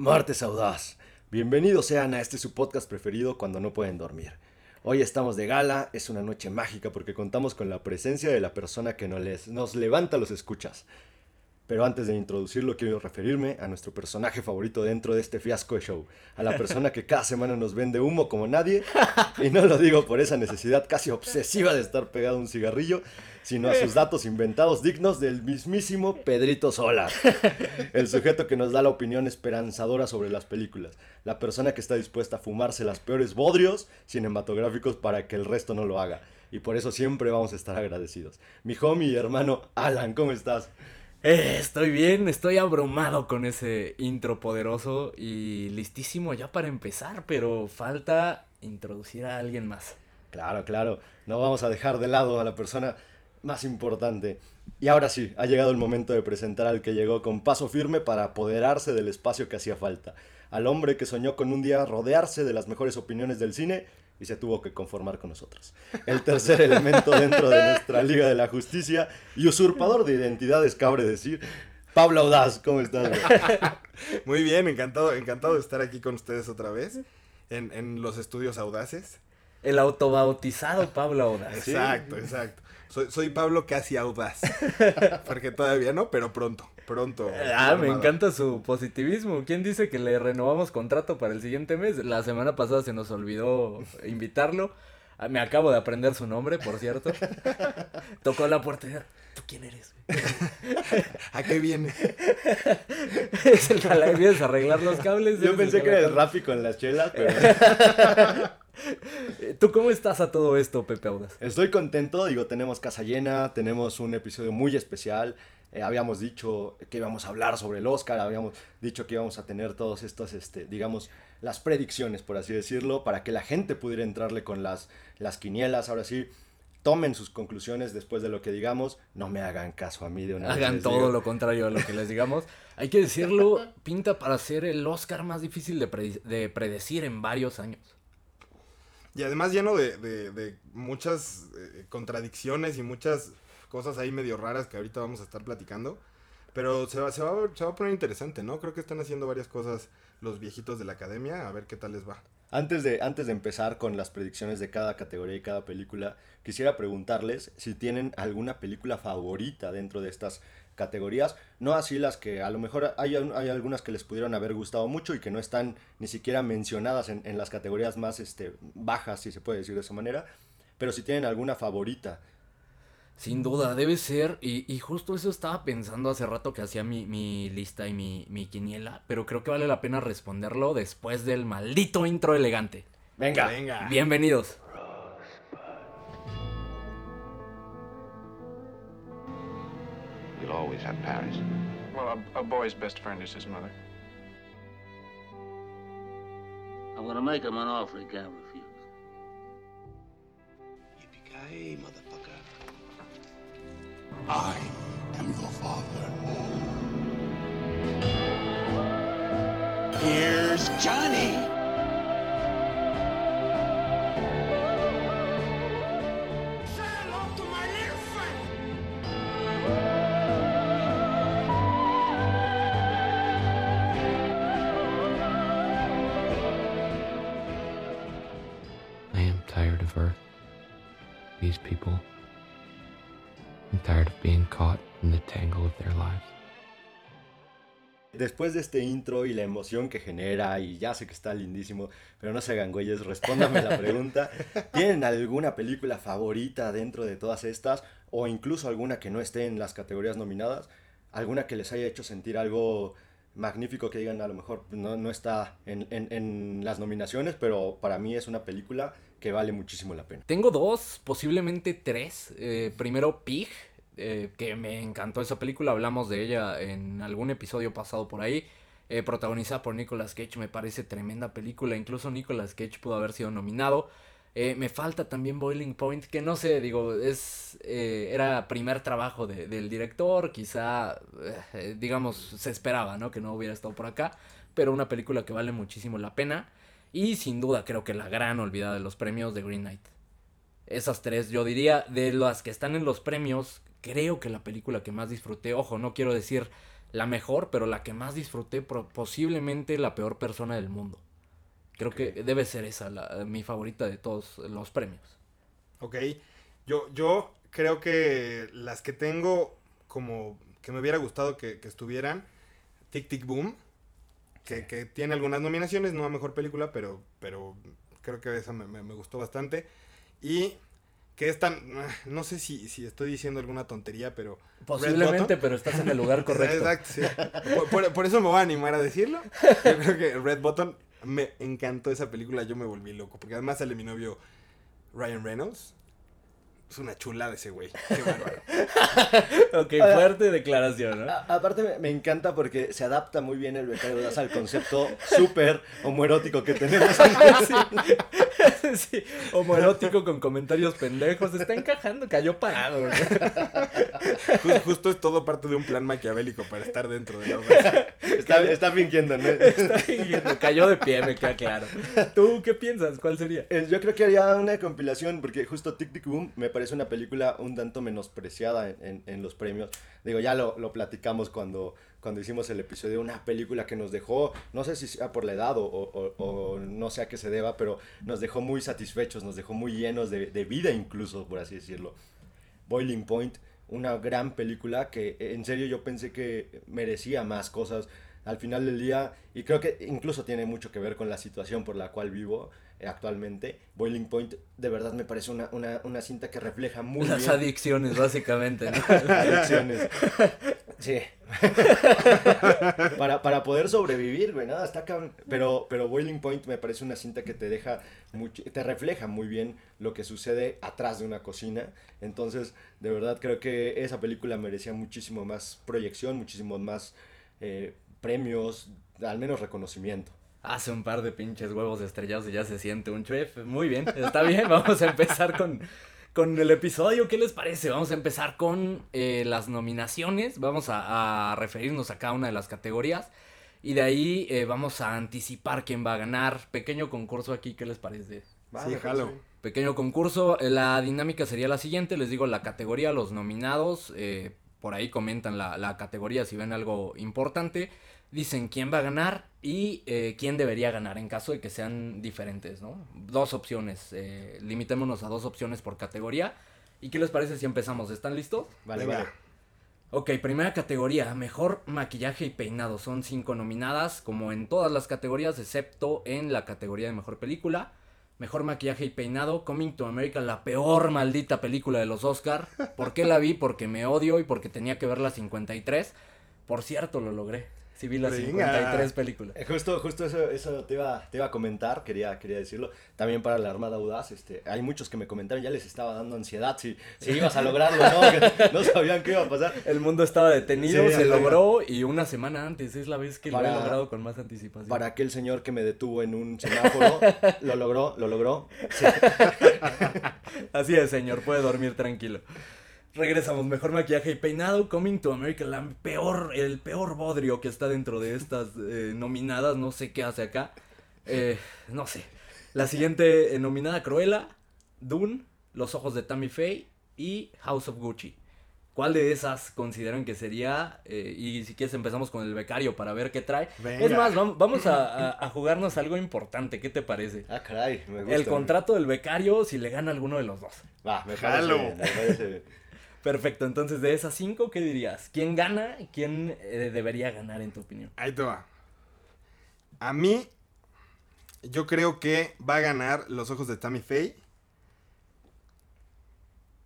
Martes Audaz. Bienvenidos sean a este su podcast preferido cuando no pueden dormir. Hoy estamos de gala, es una noche mágica porque contamos con la presencia de la persona que nos, les- nos levanta los escuchas. Pero antes de introducirlo, quiero referirme a nuestro personaje favorito dentro de este fiasco de show. A la persona que cada semana nos vende humo como nadie. Y no lo digo por esa necesidad casi obsesiva de estar pegado a un cigarrillo, sino a sus datos inventados dignos del mismísimo Pedrito Sola. El sujeto que nos da la opinión esperanzadora sobre las películas. La persona que está dispuesta a fumarse las peores bodrios cinematográficos para que el resto no lo haga. Y por eso siempre vamos a estar agradecidos. Mi homie y hermano Alan, ¿cómo estás? Eh, estoy bien, estoy abrumado con ese intro poderoso y listísimo ya para empezar, pero falta introducir a alguien más. Claro, claro. No vamos a dejar de lado a la persona más importante. Y ahora sí, ha llegado el momento de presentar al que llegó con paso firme para apoderarse del espacio que hacía falta. Al hombre que soñó con un día rodearse de las mejores opiniones del cine y se tuvo que conformar con nosotros. El tercer elemento dentro de nuestra Liga de la Justicia y usurpador de identidades, cabre decir. Pablo Audaz, ¿cómo estás? güey? Muy bien, encantado, encantado de estar aquí con ustedes otra vez en, en los estudios audaces. El autobautizado Pablo Audaz. Exacto, exacto. Soy, soy Pablo casi audaz. Porque todavía no, pero pronto, pronto. Ah, me encanta su positivismo. ¿Quién dice que le renovamos contrato para el siguiente mes? La semana pasada se nos olvidó invitarlo. Ah, Me acabo de aprender su nombre, por cierto. Tocó la puerta y dijo, ¿tú quién eres? ¿A qué viene? es el galán, vienes a arreglar los cables. Yo pensé que era el. Rafi con las chelas, pero... ¿Tú cómo estás a todo esto, Pepe Audaz? Estoy contento, digo, tenemos casa llena, tenemos un episodio muy especial. eh, habíamos dicho que íbamos a hablar sobre el Oscar, habíamos dicho que íbamos a tener todos estos, este, digamos, las predicciones, por así decirlo, para que la gente pudiera entrarle con las, las quinielas. Ahora sí, tomen sus conclusiones después de lo que digamos, no me hagan caso a mí de una Hagan todo digo. lo contrario a lo que les digamos. Hay que decirlo, pinta para ser el Oscar más difícil de predecir en varios años. Y además lleno de, de- muchas eh, contradicciones y muchas cosas ahí medio raras que ahorita vamos a estar platicando. Pero se va, se, va, se va a poner interesante, ¿no? Creo que están haciendo varias cosas los viejitos de la academia, a ver qué tal les va. Antes de, antes de empezar con las predicciones de cada categoría y cada película, quisiera preguntarles si tienen alguna película favorita dentro de estas categorías. No así las que a lo mejor hay, hay algunas que les pudieron haber gustado mucho y que no están ni siquiera mencionadas en, en las categorías más este, bajas, si se puede decir de esa manera. Pero si tienen alguna favorita. Sin duda, debe ser, y, y justo eso estaba pensando hace rato que hacía mi, mi lista y mi, mi quiniela, pero creo que vale la pena responderlo después del maldito intro elegante. Venga. Venga. Bienvenidos. Always have Paris. Well, a, a boy's best friend is his mother. I'm gonna make him an offer he can't refuse. Yippee-ki-yay, motherfucker. I am your father. Here's Johnny. Caught in the tangle of their lives. Después de este intro y la emoción que genera, y ya sé que está lindísimo, pero no se hagan güeyes, respóndame la pregunta. ¿Tienen alguna película favorita dentro de todas estas? O incluso alguna que no esté en las categorías nominadas? ¿Alguna que les haya hecho sentir algo magnífico que digan a lo mejor no, no está en, en- en las nominaciones, pero para mí es una película que vale muchísimo la pena? Tengo dos, posiblemente tres. Eh, primero, Pig, eh, que me encantó esa película, hablamos de ella en algún episodio pasado por ahí. eh, protagonizada por Nicolas Cage, me parece tremenda película. Incluso Nicolas Cage pudo haber sido nominado. Eh, me falta también Boiling Point, que no sé, digo, es era primer trabajo de- del director, quizá, digamos, se esperaba, ¿no? Que no hubiera estado por acá, pero una película que vale muchísimo la pena. Y sin duda creo que la gran olvidada de los premios de Green Knight. Esas tres, yo diría, de las que están en los premios, creo que la película que más disfruté, ojo, no quiero decir la mejor, pero la que más disfruté, posiblemente la peor persona del mundo. Creo que debe ser esa la, mi favorita de todos los premios. Ok. Yo, yo creo que las que tengo como que me hubiera gustado que, que estuvieran, Tic Tic Boom, que, que tiene algunas nominaciones, no a mejor película, pero, pero creo que esa me, me- me gustó bastante. Y que es tan, no sé si, si estoy diciendo alguna tontería, pero... Posiblemente, pero estás en el lugar correcto. Exacto, sí. Por, por- por eso me voy a animar a decirlo. Yo creo que Red Button me encantó esa película, yo me volví loco, porque además sale mi novio Ryan Reynolds. Es una chulada ese güey. Qué bárbaro. ok, fuerte declaración, ¿no? A- aparte me, me encanta porque se adapta muy bien el becario al concepto súper homoerótico que tenemos. sí, homoerótico con comentarios pendejos, está encajando, cayó parado. justo es todo parte de un plan maquiavélico para estar dentro de la obra. Está, está fingiendo, ¿no? Está fingiendo, cayó de pie, me queda claro. ¿Tú qué piensas? ¿Cuál sería? Eh, Yo creo que haría una compilación, porque justo Tic Tic Boom me parece una película un tanto menospreciada en, en- en los premios. Digo, ya lo, lo platicamos cuando, cuando hicimos el episodio, una película que nos dejó, no sé si sea por la edad o, o- o no sé a qué se deba, pero nos dejó muy satisfechos, nos dejó muy llenos de, de vida incluso, por así decirlo. Boiling Point, una gran película que en serio yo pensé que merecía más cosas al final del día y creo que incluso tiene mucho que ver con la situación por la cual vivo actualmente. Boiling Point de verdad me parece una, una, una cinta que refleja muy Las bien adicciones, básicamente, ¿no? adicciones. Sí. para, para poder sobrevivir, güey, nada, está cabrón. Pero, pero Boiling Point me parece una cinta que te deja, mucho, te refleja muy bien lo que sucede atrás de una cocina. Entonces, de verdad creo que esa película merecía muchísimo más proyección, muchísimo más eh, premios, al menos reconocimiento. Hace un par de pinches huevos estrellados y ya se siente un chef. Muy bien, está bien. Vamos a empezar con, con el episodio. ¿Qué les parece? Vamos a empezar con eh, las nominaciones. Vamos a, a referirnos a cada una de las categorías. Y de ahí eh, vamos a anticipar quién va a ganar. Pequeño concurso aquí, ¿qué les parece? Sí, jalo. Pequeño concurso, eh, la dinámica sería la siguiente, les digo la categoría, los nominados, eh, por ahí comentan la, la categoría si ven algo importante, dicen quién va a ganar y eh, quién debería ganar en caso de que sean diferentes, ¿no? Dos opciones, eh, limitémonos a dos opciones por categoría. ¿Y qué les parece si empezamos? ¿Están listos? Vale, Venga. vale. Ok, primera categoría, mejor maquillaje y peinado. Son cinco nominadas, como en todas las categorías, excepto en la categoría de mejor película. Mejor maquillaje y peinado, Coming to America, la peor maldita película de los Oscar. ¿Por qué la vi? Porque me odio y porque tenía que ver la 53. Por cierto, lo logré. Sí vi las Venga. 53 películas. Justo, justo eso, eso te, iba, te iba a comentar, quería, quería decirlo. También para la Armada Audaz, este, hay muchos que me comentaron, ya les estaba dando ansiedad si, si ibas a lograrlo, ¿no? Que no sabían qué iba a pasar. El mundo estaba detenido, Sí, se logró y una semana antes es la vez que lo Para- he logrado con más anticipación. Para aquel señor que me detuvo en un semáforo, lo logró, lo logró. Sí. Así es, señor, puede dormir tranquilo. Regresamos, mejor maquillaje y peinado, Coming to America, la peor, el peor bodrio que está dentro de estas eh, nominadas, no sé qué hace acá. Eh, no sé. La siguiente eh, nominada, Cruella, Dune, Los ojos de Tammy Faye y House of Gucci. ¿Cuál de esas consideran que sería? Eh, y si quieres empezamos con el becario para ver qué trae. Venga. Es más, vam- vamos a, a- a jugarnos algo importante, ¿qué te parece? Ah, caray, me gusta. El contrato del becario si le gana alguno de los dos. Va, me parece Jalo. bien, me parece bien. Perfecto, entonces de esas cinco, ¿qué dirías? ¿Quién gana y quién eh, debería ganar en tu opinión? Ahí te va. A mí, yo creo que va a ganar Los Ojos de Tammy Faye.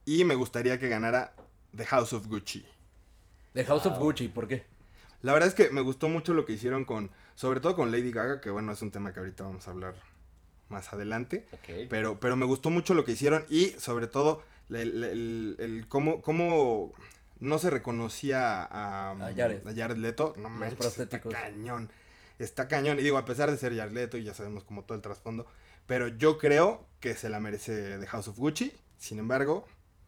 Y me gustaría que ganara The House of Gucci. The House of Gucci, ¿por qué? La verdad es que me gustó mucho lo que hicieron con, sobre todo con Lady Gaga, que bueno, es un tema que ahorita vamos a hablar más adelante. Pero, pero me gustó mucho lo que hicieron y sobre todo el, el- el cómo, cómo no se reconocía a, A Jared. a Jared Leto. No manches, está cañón. Está cañón. Y digo, a pesar de ser Jared Leto, y ya sabemos como todo el trasfondo, pero yo creo que se la merece The House of Gucci. Sin embargo,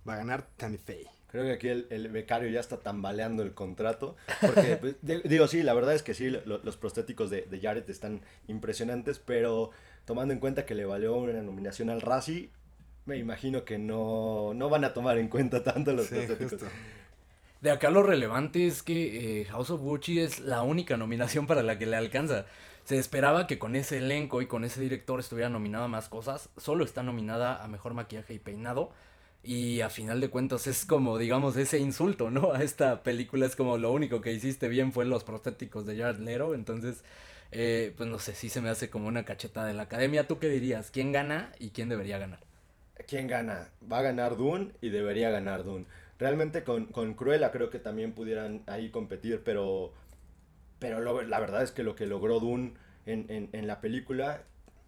va a ganar Tammy Faye. Creo que aquí el, el becario ya está tambaleando el contrato. Porque, pues, de- digo, sí, la verdad es que sí, lo- los prostéticos de, de Jared están impresionantes, pero tomando en cuenta que le valió una nominación al Razzie, me imagino que no, no van a tomar en cuenta tanto los Sí. De acá lo relevante es que eh, House of Gucci es la única nominación para la que le alcanza. Se esperaba que con ese elenco y con ese director estuviera nominada a más cosas. Solo está nominada a mejor maquillaje y peinado. Y a final de cuentas es como, digamos, ese insulto, ¿no? A esta película es como lo único que hiciste bien fue los prostéticos de Jared Leto. Entonces, eh, pues no sé, sí se me hace como una cachetada de la academia. ¿Tú qué dirías? ¿Quién gana y quién debería ganar? ¿Quién gana? Va a ganar Dune y debería ganar Dune. Realmente con, con Cruella creo que también pudieran ahí competir, pero, pero lo- la verdad es que lo que logró Dune en, en- en la película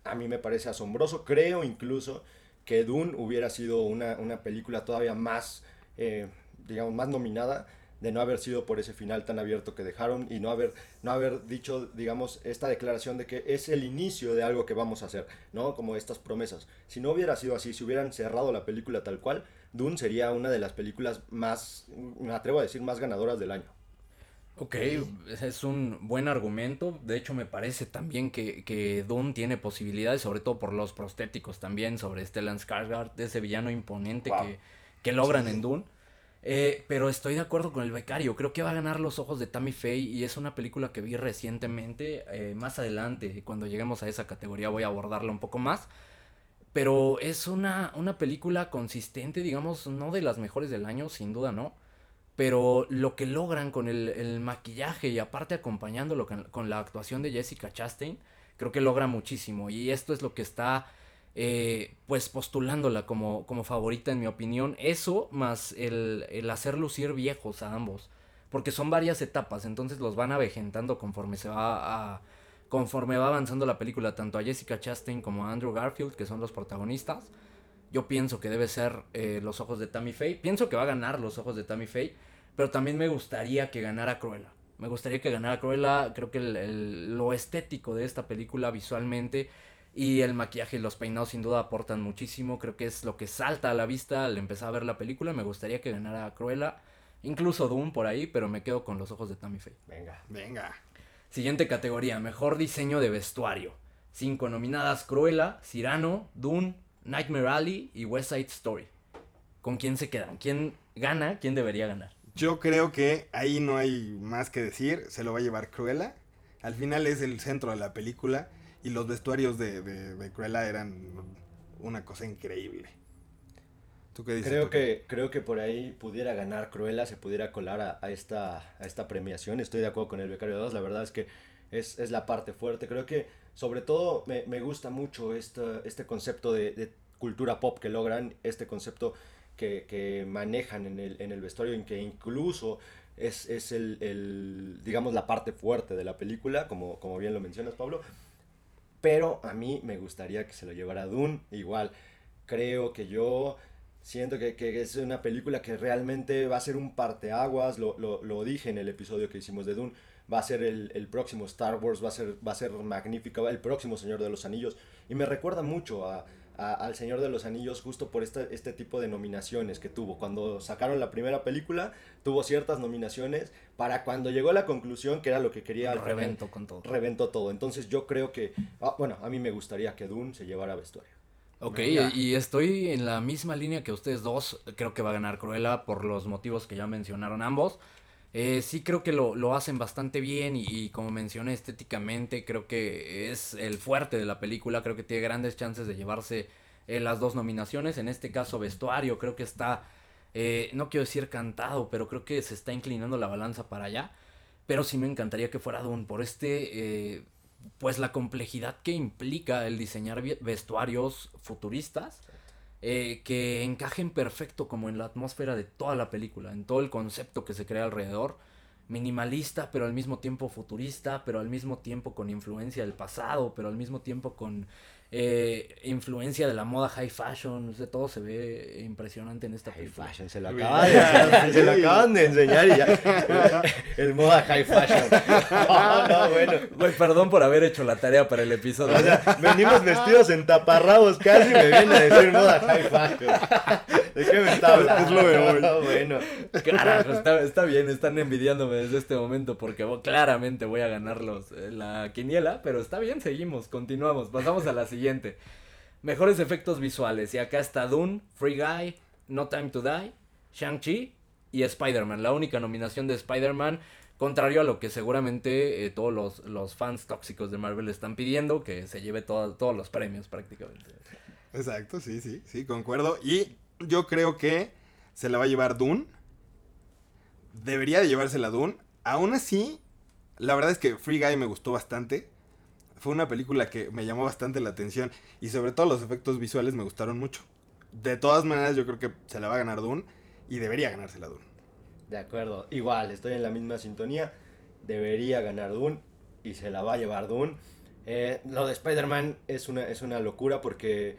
a mí me parece asombroso. Creo incluso que Dune hubiera sido una, una película todavía más, eh, digamos, más nominada de no haber sido por ese final tan abierto que dejaron y no haber, no haber dicho, digamos, esta declaración de que es el inicio de algo que vamos a hacer, ¿no? Como estas promesas. Si no hubiera sido así, si hubieran cerrado la película tal cual, Dune sería una de las películas más, me atrevo a decir, más ganadoras del año. Ok, es un buen argumento. De hecho, me parece también que, que Dune tiene posibilidades, sobre todo por los prostéticos también, sobre Stellan Skarsgård, ese villano imponente Wow. que, que logran en Dune. Eh, pero estoy de acuerdo con el becario. Creo que va a ganar Los Ojos de Tammy Faye y es una película que vi recientemente. eh, más adelante, cuando lleguemos a esa categoría, voy a abordarla un poco más. Pero es una, una película consistente, digamos, no de las mejores del año, sin duda no. Pero lo que logran con el, el maquillaje y aparte acompañándolo con, con la actuación de Jessica Chastain, creo que logra muchísimo. Y esto es lo que está, eh, pues, postulándola como, como favorita en mi opinión. Eso más el, el hacer lucir viejos a ambos. Porque son varias etapas, entonces los van avejentando conforme se va a... Conforme va avanzando la película, tanto a Jessica Chastain como a Andrew Garfield, que son los protagonistas. Yo pienso que debe ser eh, Los Ojos de Tammy Faye. Pienso que va a ganar Los Ojos de Tammy Faye. Pero también me gustaría que ganara Cruella. Me gustaría que ganara Cruella. Creo que el- el- lo estético de esta película visualmente y el maquillaje y los peinados sin duda aportan muchísimo. Creo que es lo que salta a la vista al empezar a ver la película. Me gustaría que ganara Cruella. Incluso Doom por ahí, pero me quedo con Los Ojos de Tammy Faye. Venga. Venga. Siguiente categoría, mejor diseño de vestuario. Cinco nominadas, Cruella, Cyrano, Dune, Nightmare Alley y West Side Story. ¿Con quién se quedan? ¿Quién gana? ¿Quién debería ganar? Yo creo que ahí no hay más que decir. Se lo va a llevar Cruella. Al final es el centro de la película. Y los vestuarios de, de, de Cruella eran una cosa increíble. ¿Tú qué dices? Creo Toque? que, creo que por ahí pudiera ganar Cruella, se pudiera colar a, a esta, a esta premiación. Estoy de acuerdo con el Becario 2, la verdad es que es, es la parte fuerte. Creo que sobre todo me, me gusta mucho este, este concepto de, de cultura pop que logran, este concepto que, que manejan en el, en el vestuario, en que incluso es, es el, el, digamos, la parte fuerte de la película, como, como bien lo mencionas, Pablo. Pero a mí me gustaría que se lo llevara Dune. Igual, creo que yo siento que, que es una película que realmente va a ser un parteaguas. Lo, lo, lo dije en el episodio que hicimos de Dune. Va a ser el, el próximo Star Wars, va a ser, va a ser magnífica, el próximo Señor de los Anillos. Y me recuerda mucho a, a- al Señor de los Anillos justo por este, este tipo de nominaciones que tuvo. Cuando sacaron la primera película, tuvo ciertas nominaciones para cuando llegó a la conclusión, que era lo que quería final, Reventó con todo. reventó todo. Entonces yo creo que, ah, bueno, a mí me gustaría que Dune se llevara vestuario. Ok, Venga. y estoy en la misma línea que ustedes dos. Creo que va a ganar Cruella por los motivos que ya mencionaron ambos. Eh, sí creo que lo, lo hacen bastante bien y, como mencioné estéticamente creo que es el fuerte de la película. Creo que tiene grandes chances de llevarse eh, las dos nominaciones. En este caso vestuario creo que está, eh, no quiero decir cantado, pero creo que se está inclinando la balanza para allá. Pero sí me encantaría que fuera Dune por este, eh, pues la complejidad que implica el diseñar vestuarios futuristas eh, que encajen perfecto como en la atmósfera de toda la película, en todo el concepto que se crea alrededor. Minimalista, pero al mismo tiempo futurista, pero al mismo tiempo con influencia del pasado, pero al mismo tiempo con eh, influencia de la moda high fashion. Sea, todo se ve impresionante en esta High película. fashion, se lo acaban de, se lo acaban de enseñar y ya. El moda high fashion. No, no, bueno. Güey, perdón por haber hecho la tarea para el episodio. O sea, venimos vestidos en taparrabos casi y me viene a decir moda high fashion. ¿De qué me está hablando? Es lo de hoy. No, bueno. Carajo, está, está bien, están envidiándome desde este momento porque claramente voy a ganar los, eh, la quiniela, pero está bien, seguimos, continuamos, pasamos a la siguiente. Mejores efectos visuales, y acá está Dune, Free Guy, No Time to Die, Shang-Chi y Spider-Man. La única nominación de Spider-Man, contrario a lo que seguramente eh, todos los, los fans tóxicos de Marvel están pidiendo, que se lleve todo- todos los premios prácticamente. Exacto, sí, sí, sí, concuerdo. Y yo creo que se la va a llevar Dune. Debería de llevársela Dune. Aún así, la verdad es que Free Guy me gustó bastante. Fue una película que me llamó bastante la atención. Y sobre todo los efectos visuales me gustaron mucho. De todas maneras, yo creo que se la va a ganar Dune. Y debería ganársela Dune. De acuerdo, igual, estoy en la misma sintonía. Debería ganar Dune y se la va a llevar Dune. Eh, lo de Spider-Man es una, es una locura porque,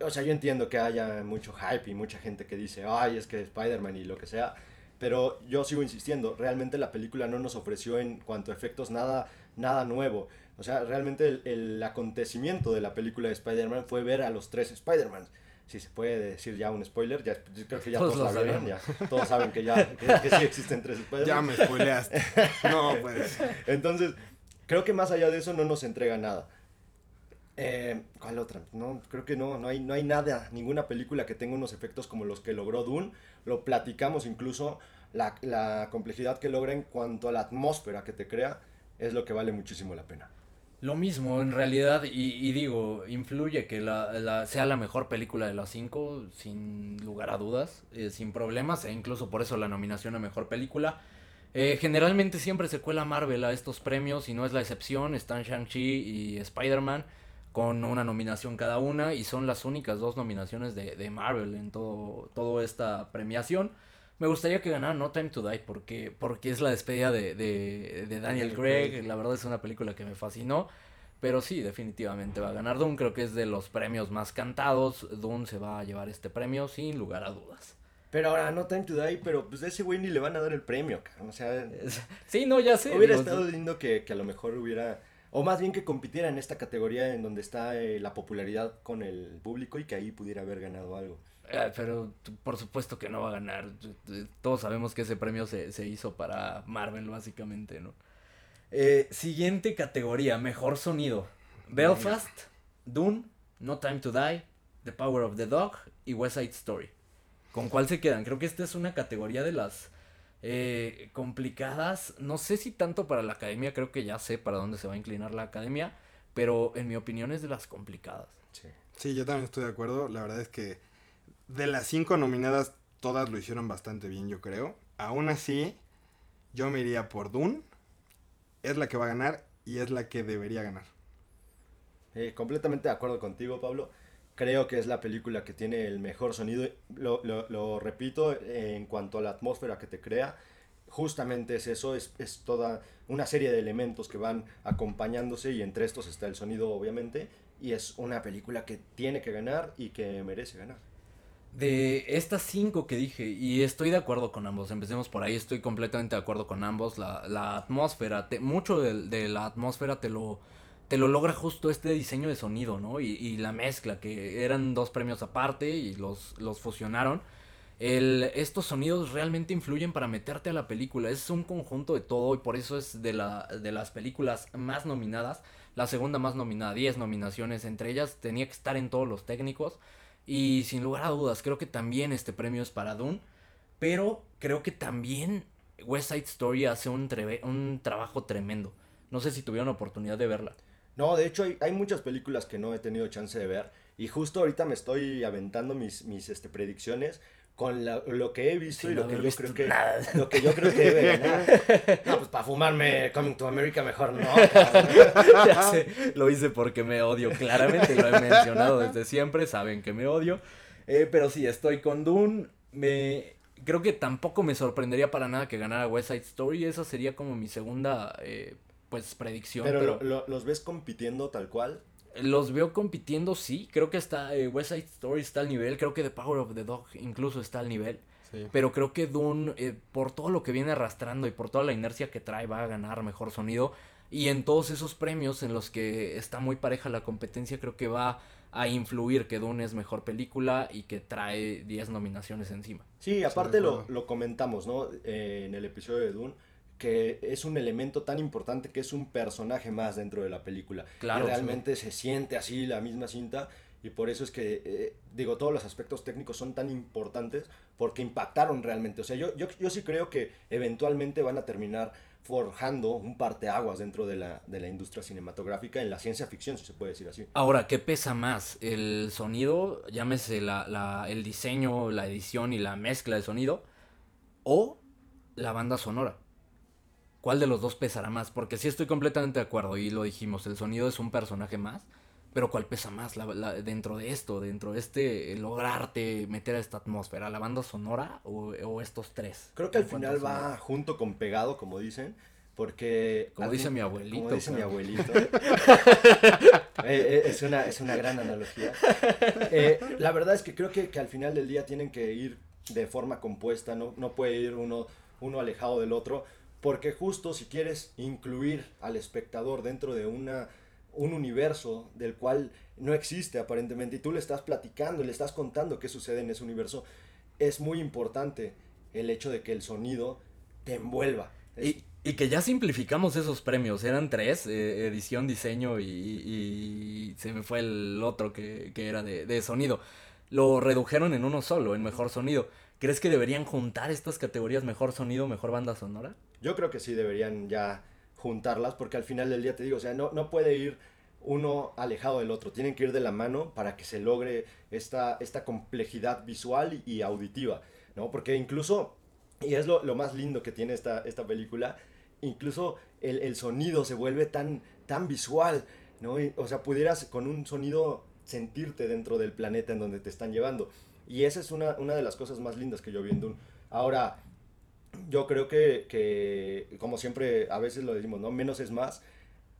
o sea, yo entiendo que haya mucho hype y mucha gente que dice, ay, es que Spider-Man y lo que sea. Pero yo sigo insistiendo, realmente la película no nos ofreció en cuanto a efectos nada, nada nuevo. O sea, realmente el, el acontecimiento de la película de Spider-Man fue ver a los tres Spider-Man. Si se puede decir ya un spoiler, ya, yo creo que ya Todos todos, lo vieron, ya, todos saben que ya que, que sí existen tres Spider-Man. Ya me spoileaste. No, pues. Entonces, creo que más allá de eso no nos entrega nada. Eh, ¿Cuál otra? No, creo que no, no hay, no hay nada, ninguna película que tenga unos efectos como los que logró Dune. Lo platicamos incluso, la, la complejidad que logra en cuanto a la atmósfera que te crea es lo que vale muchísimo la pena. Lo mismo, en realidad, y, digo, influye que la, la- sea la mejor película de las cinco, sin lugar a dudas, eh, sin problemas, e incluso por eso la nominación a mejor película. Eh, generalmente siempre se cuela Marvel a estos premios, y no es la excepción, están Shang-Chi y Spider-Man con una nominación cada una, y son las únicas dos nominaciones de, de Marvel en todo, toda esta premiación. Me gustaría que ganara No Time to Die porque, porque es la despedida de, de, de Daniel Craig. Craig. La verdad es una película que me fascinó. Pero sí, definitivamente va a ganar Dune. Creo que es de los premios más cantados. Dune se va a llevar este premio sin lugar a dudas. Pero ahora, no Time to Die, pero pues a ese güey ni le van a dar el premio, cabrón. O sea, Sí, no, ya sé. hubiera estado lindo que, que a lo mejor hubiera, o más bien que compitiera en esta categoría en donde está eh, la popularidad con el público y que ahí pudiera haber ganado algo. eh, pero por supuesto que no va a ganar. Todos sabemos que ese premio se, se hizo para Marvel, básicamente, ¿no? Eh, siguiente categoría, mejor sonido. Belfast, Dune, No Time to Die, The Power of the Dog y West Side Story. ¿Con cuál se quedan? Creo que esta es una categoría de las eh, complicadas. No sé si tanto para la academia, creo que ya sé para dónde se va a inclinar la academia, pero en mi opinión es de las complicadas. Sí. Sí, yo también estoy de acuerdo. La verdad es que de las cinco nominadas, todas lo hicieron bastante bien, yo creo. Aún así, yo me iría por Dune. Es la que va a ganar y es la que debería ganar. Eh, completamente de acuerdo contigo, Pablo. Creo que es la película que tiene el mejor sonido. Lo, lo- repito, en cuanto a la atmósfera que te crea, justamente es eso, es, es toda una serie de elementos que van acompañándose y entre estos está el sonido, obviamente. Y es una película que tiene que ganar y que merece ganar. De estas cinco que dije, y estoy de acuerdo con ambos, empecemos por ahí, estoy completamente de acuerdo con ambos, la, la atmósfera, te- mucho de, de la atmósfera te lo, te lo logra justo este diseño de sonido, ¿no? Y, y la mezcla, que eran dos premios aparte y los, los fusionaron. El, estos sonidos realmente influyen para meterte a la película, es un conjunto de todo y por eso es de, la, de las películas más nominadas, la segunda más nominada, 10 nominaciones, entre ellas tenía que estar en todos los técnicos. Y sin lugar a dudas, creo que también este premio es para Dune. Pero creo que también West Side Story hace un, un trabajo tremendo. No sé si tuvieron oportunidad de verla. No, de hecho hay, hay muchas películas que no he tenido chance de ver y justo ahorita me estoy aventando mis, mis este, predicciones con la- lo que he visto y lo que, yo visto creo que, nada. lo que yo creo que debe ganar. No, pues para fumarme Coming to America mejor no. cabrón. ya sé, lo hice porque me odio, claramente lo he mencionado desde siempre, saben que me odio. Eh, pero sí, estoy con Dune. Me... Creo que tampoco me sorprendería para nada que ganara West Side Story. Esa sería como mi segunda eh, pues predicción. Pero, pero lo- lo- los ves compitiendo tal cual. Los veo compitiendo, sí. Creo que está eh, West Side Story está al nivel. Creo que The Power of the Dog incluso está al nivel. Sí. Pero creo que Dune, eh, por todo lo que viene arrastrando y por toda la inercia que trae, va a ganar mejor sonido. Y en todos esos premios en los que está muy pareja la competencia, creo que va a influir que Dune es mejor película y que trae 10 nominaciones encima. Sí, aparte de lo, lo comentamos, ¿no? Eh, en el episodio de Dune, que es un elemento tan importante que es un personaje más dentro de la película. Claro, Y realmente se siente así la misma cinta. Y por eso es que, eh, digo, todos los aspectos técnicos son tan importantes porque impactaron realmente. O sea, yo, yo, yo sí creo que eventualmente van a terminar forjando un parteaguas dentro de la, de la industria cinematográfica en la ciencia ficción, si se puede decir así. Ahora, ¿qué pesa más? ¿El sonido, llámese la, la- el diseño, la edición y la mezcla de sonido? ¿O la banda sonora? ¿Cuál de los dos pesará más? Porque sí estoy completamente de acuerdo y lo dijimos, el sonido es un personaje más, pero ¿cuál pesa más La- la- dentro de esto, dentro de este lograrte meter a esta atmósfera? ¿La banda sonora o, o estos tres? Creo que al final va junto con pegado, como dicen, porque... Como dice mi abuelito, Como dice mi abuelito. Eh, es, una, es una gran analogía. Eh, la verdad es que creo que, que al final del día tienen que ir de forma compuesta, no, no puede ir uno, uno alejado del otro, porque justo si quieres incluir al espectador dentro de una, un universo del cual no existe aparentemente, y tú le estás platicando le estás contando qué sucede en ese universo, es muy importante el hecho de que el sonido te envuelva. Y, y que ya simplificamos esos premios, eran tres, eh, edición, diseño y, y se me fue el otro que, que era de, de sonido. Lo redujeron en uno solo, en mejor sonido. ¿Crees que deberían juntar estas categorías mejor sonido, mejor banda sonora? Yo creo que sí deberían ya juntarlas porque al final del día te digo, o sea, no, no puede ir uno alejado del otro, tienen que ir de la mano para que se logre esta, esta complejidad visual y auditiva, ¿no? Porque incluso, y es lo, lo más lindo que tiene esta, esta película, incluso el, el sonido se vuelve tan, tan visual, ¿no? O sea, pudieras con un sonido sentirte dentro del planeta en donde te están llevando. Y esa es una, una de las cosas más lindas que yo vi en Dune. Ahora, yo creo que, que, como siempre a veces lo decimos, ¿no? Menos es más.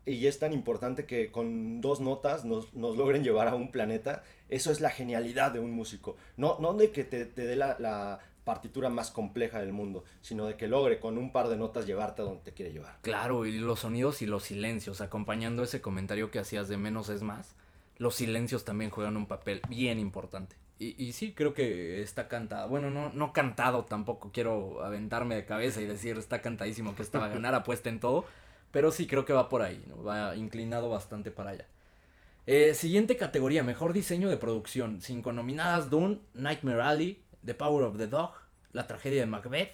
Y es tan importante que con dos notas nos, nos logren llevar a un planeta. Eso es la genialidad de un músico. No, no de que te, te dé la, la partitura más compleja del mundo, sino de que logre con un par de notas llevarte a donde te quiere llevar. Claro, y los sonidos y los silencios, acompañando ese comentario que hacías de menos es más, los silencios también juegan un papel bien importante. Y, y sí, creo que está cantado. Bueno, no, no cantado tampoco, quiero aventarme de cabeza y decir está cantadísimo que esta va a ganar apuesta en todo, pero sí creo que va por ahí, ¿no? va inclinado bastante para allá. Eh, siguiente categoría, mejor diseño de producción. Cinco nominadas, Dune, Nightmare Alley, The Power of the Dog, La tragedia de Macbeth,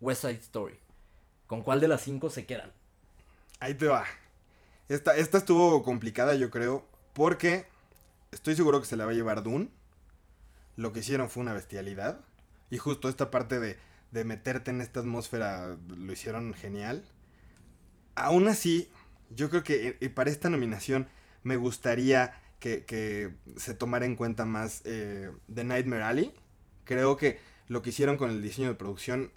West Side Story. ¿Con cuál de las cinco se quedan? Ahí te va. Esta, esta estuvo complicada, yo creo, porque estoy seguro que se la va a llevar Dune. Lo que hicieron fue una bestialidad. Y justo esta parte de, de meterte en esta atmósfera lo hicieron genial. Aún así, yo creo que eh, para esta nominación me gustaría que, que se tomara en cuenta más eh, The Nightmare Alley. Creo que lo que hicieron con el diseño de producción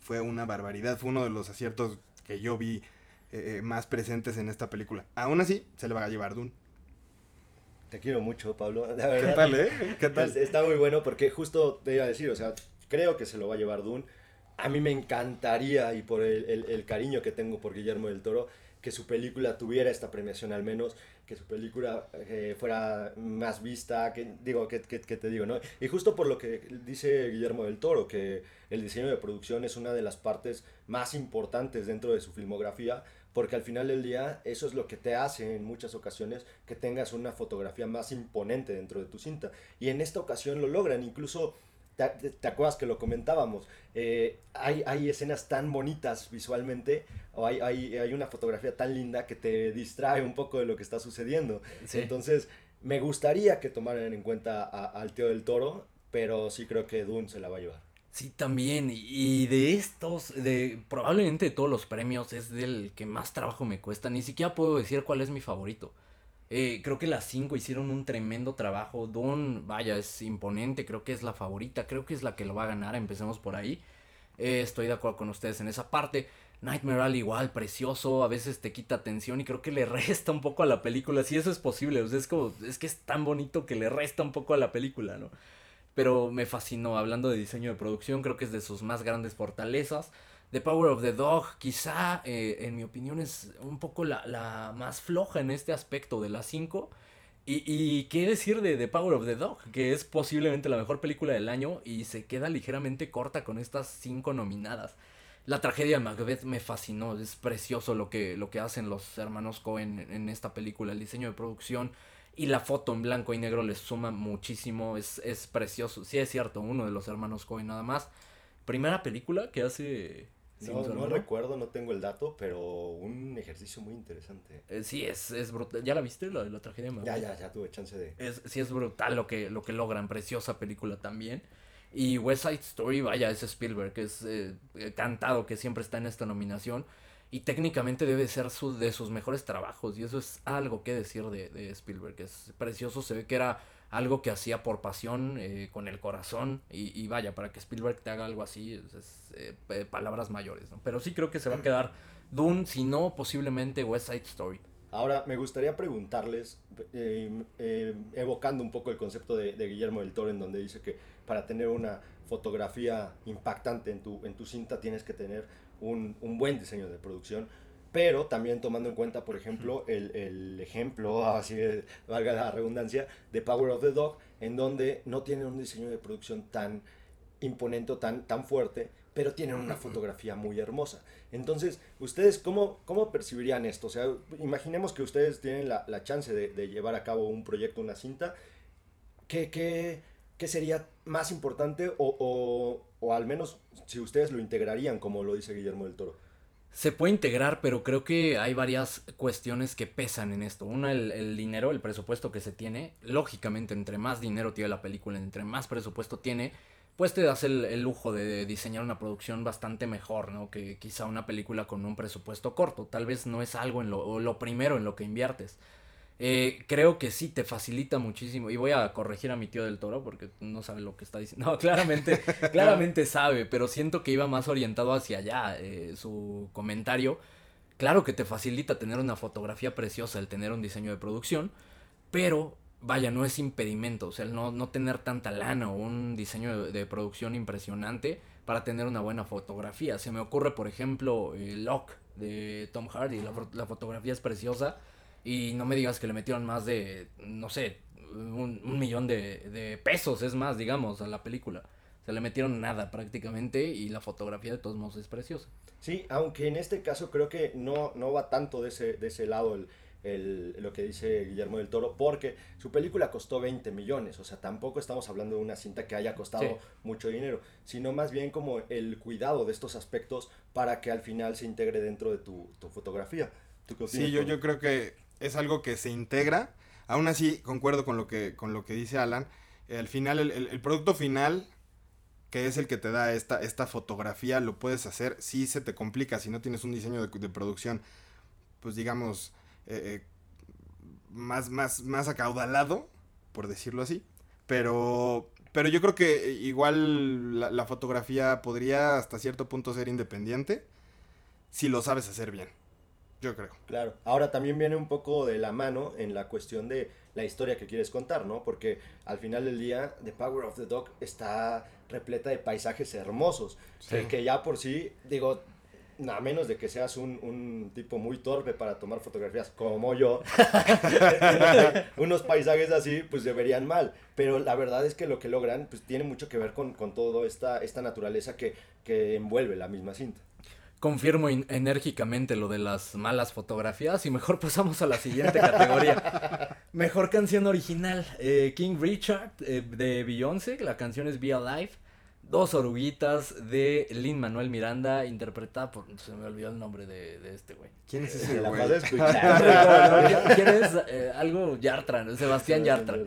fue una barbaridad. Fue uno de los aciertos que yo vi eh, más presentes en esta película. Aún así, se le va a llevar Dune. Te quiero mucho, Pablo. La ¿Qué verdad. tal, eh? ¿Qué tal? Es- Está muy bueno porque justo te iba a decir, o sea, creo que se lo va a llevar Dune. A mí me encantaría, y por el, el- el cariño que tengo por Guillermo del Toro, que su película tuviera esta premiación al menos, que su película eh, fuera más vista, que digo, que, que- que te digo, ¿no? Y justo por lo que dice Guillermo del Toro, que el diseño de producción es una de las partes más importantes dentro de su filmografía, porque al final del día eso es lo que te hace en muchas ocasiones que tengas una fotografía más imponente dentro de tu cinta. Y en esta ocasión lo logran, incluso te, acuerdas que lo comentábamos, eh, hay, hay escenas tan bonitas visualmente, o hay, hay, hay una fotografía tan linda que te distrae un poco de lo que está sucediendo. Sí. Entonces, me gustaría que tomaran en cuenta a- al tío del toro, pero sí creo que Dune se la va a llevar. Sí, también. y- de estos, de probablemente de todos los premios, es del que más trabajo me cuesta. Ni siquiera puedo decir cuál es mi favorito. Eh, creo que las cinco hicieron un tremendo trabajo. Dawn, vaya, es imponente. Creo que es la favorita. Creo que es la que lo va a ganar. Empecemos por ahí. Eh, estoy de acuerdo con ustedes en esa parte. Nightmare Alley igual, precioso. A veces te quita atención y creo que le resta un poco a la película. Si eso es posible. es como, es que es tan bonito que le resta un poco a la película, ¿no? Pero me fascinó. Hablando de diseño de producción, creo que es de sus más grandes fortalezas. The Power of the Dog, quizá, eh, en mi opinión, es un poco la, la más floja en este aspecto de las cinco. Y, y qué decir de The Power of the Dog, que es posiblemente la mejor película del año y se queda ligeramente corta con estas cinco nominadas. La tragedia de Macbeth me fascinó, es precioso lo que, lo que hacen los hermanos Cohen en, en esta película, el diseño de producción, Y la foto en blanco y negro le suma muchísimo, es, es precioso. Sí, es cierto, uno de los hermanos Coen nada más. Primera película que hace... No, recuerdo, no tengo el dato, pero un ejercicio muy interesante. Eh, sí, es, es brutal. ¿Ya la viste, la la tragedia? Ya, ya, ya tuve chance de... Es, sí es brutal lo que, lo que logran, preciosa película también. Y West Side Story, vaya, es Spielberg, es eh, eh, cantado que siempre está en esta nominación. Y técnicamente debe ser su, de sus mejores trabajos. Y eso es algo que decir de, de Spielberg. Es precioso, se ve que era algo que hacía por pasión, eh, con el corazón. Y, y vaya, para que Spielberg te haga algo así, es, eh, eh, palabras mayores. Pero sí creo que se va a quedar Dune, si no, posiblemente West Side Story. Ahora, me gustaría preguntarles, evocando un poco el concepto de, de Guillermo del Toro, en donde dice que para tener una fotografía impactante en tu, en tu cinta tienes que tener un, un buen diseño de producción, pero también tomando en cuenta, por ejemplo, el, el ejemplo, así de- valga la redundancia, de Power of the Dog, en donde no tienen un diseño de producción tan imponente o tan, tan fuerte, pero tienen una fotografía muy hermosa. Entonces, ¿ustedes cómo, cómo percibirían esto? O sea, imaginemos que ustedes tienen la, la chance de, de llevar a cabo un proyecto, una cinta. ¿Qué, qué, qué sería más importante o, o, o al menos si ustedes lo integrarían, como lo dice Guillermo del Toro? Se puede integrar, pero creo que hay varias cuestiones que pesan en esto. Una, el, dinero, el presupuesto que se tiene. Lógicamente, entre más dinero tiene la película, entre más presupuesto tiene, pues te das el, el lujo de diseñar una producción bastante mejor, ¿no? Que quizá una película con un presupuesto corto. Tal vez no es algo en lo, lo primero en lo que inviertes. Eh, creo que sí te facilita muchísimo. Y voy a corregir a mi tío del toro porque no sabe lo que está diciendo. No, claramente, claramente sabe, pero siento que iba más orientado hacia allá eh, su comentario. Claro que te facilita tener una fotografía preciosa, el tener un diseño de producción, pero vaya, no es impedimento. O sea, el no, no tener tanta lana o un diseño de, de producción impresionante para tener una buena fotografía. Se me ocurre, por ejemplo, eh, Locke de Tom Hardy. La, fo- la fotografía es preciosa. Y no me digas que le metieron más de, no sé, un, un millón de, de pesos, es más, digamos, a la película. Se le metieron nada prácticamente y la fotografía de todos modos es preciosa. Sí, aunque en este caso creo que no, no va tanto de ese, de ese lado el, el- lo que dice Guillermo del Toro, porque su película costó 20 millones, o sea, tampoco estamos hablando de una cinta que haya costado Sí. mucho dinero, sino más bien como el cuidado de estos aspectos para que al final se integre dentro de tu, tu fotografía. ¿Tú qué opinas, Sí, yo, yo creo que es algo que se integra. Aún así, concuerdo con lo que, con lo que dice Alan. Al final, el, producto final, que es el que te da esta, esta fotografía, lo puedes hacer. Sí se te complica si no tienes un diseño de, producción, pues digamos, eh, eh, más, más, más acaudalado, por decirlo así. Pero, pero yo creo que igual la fotografía podría hasta cierto punto ser independiente si lo sabes hacer bien. Yo creo. Claro, ahora también viene un poco de la mano en la cuestión de la historia que quieres contar, ¿no? Porque al final del día, The Power of the Dog está repleta de paisajes hermosos, que, que ya por sí, digo, a menos de que seas un, un tipo muy torpe para tomar fotografías como yo, unos paisajes así, pues se verían mal. Pero la verdad es que lo que logran, pues tiene mucho que ver con, con toda esta, esta naturaleza que, que envuelve la misma cinta. Confirmo enérgicamente lo de las malas fotografías y mejor pasamos a la siguiente categoría. Mejor canción original. eh, King Richard eh, de Beyoncé, la canción es Be Alive. Dos oruguitas de Lin Manuel Miranda, interpretada por. Se me olvidó el nombre de, de este güey. ¿Quién es Se ese la güey? ¿Quién es? Eh, algo Yartra, ¿no? Sebastián Yartra.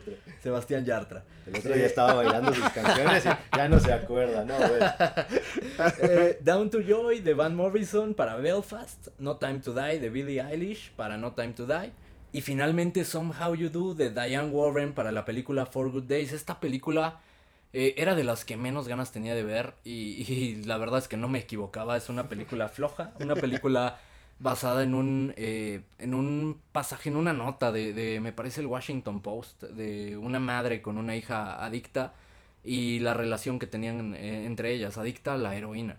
Sebastián Yartra. El otro día estaba bailando sus canciones y ya no se acuerda, ¿no? güey? Eh, Down to Joy de Van Morrison para Belfast, No Time to Die de Billie Eilish para No Time to Die y finalmente Somehow You Do de Diane Warren para la película Four Good Days. Esta película eh, era de las que menos ganas tenía de ver y, y la verdad es que no me equivocaba, es una película floja, una película basada en un, eh, en un pasaje, en una nota de, de, me parece el Washington Post, de una madre con una hija adicta y la relación que tenían eh, entre ellas, adicta a la heroína.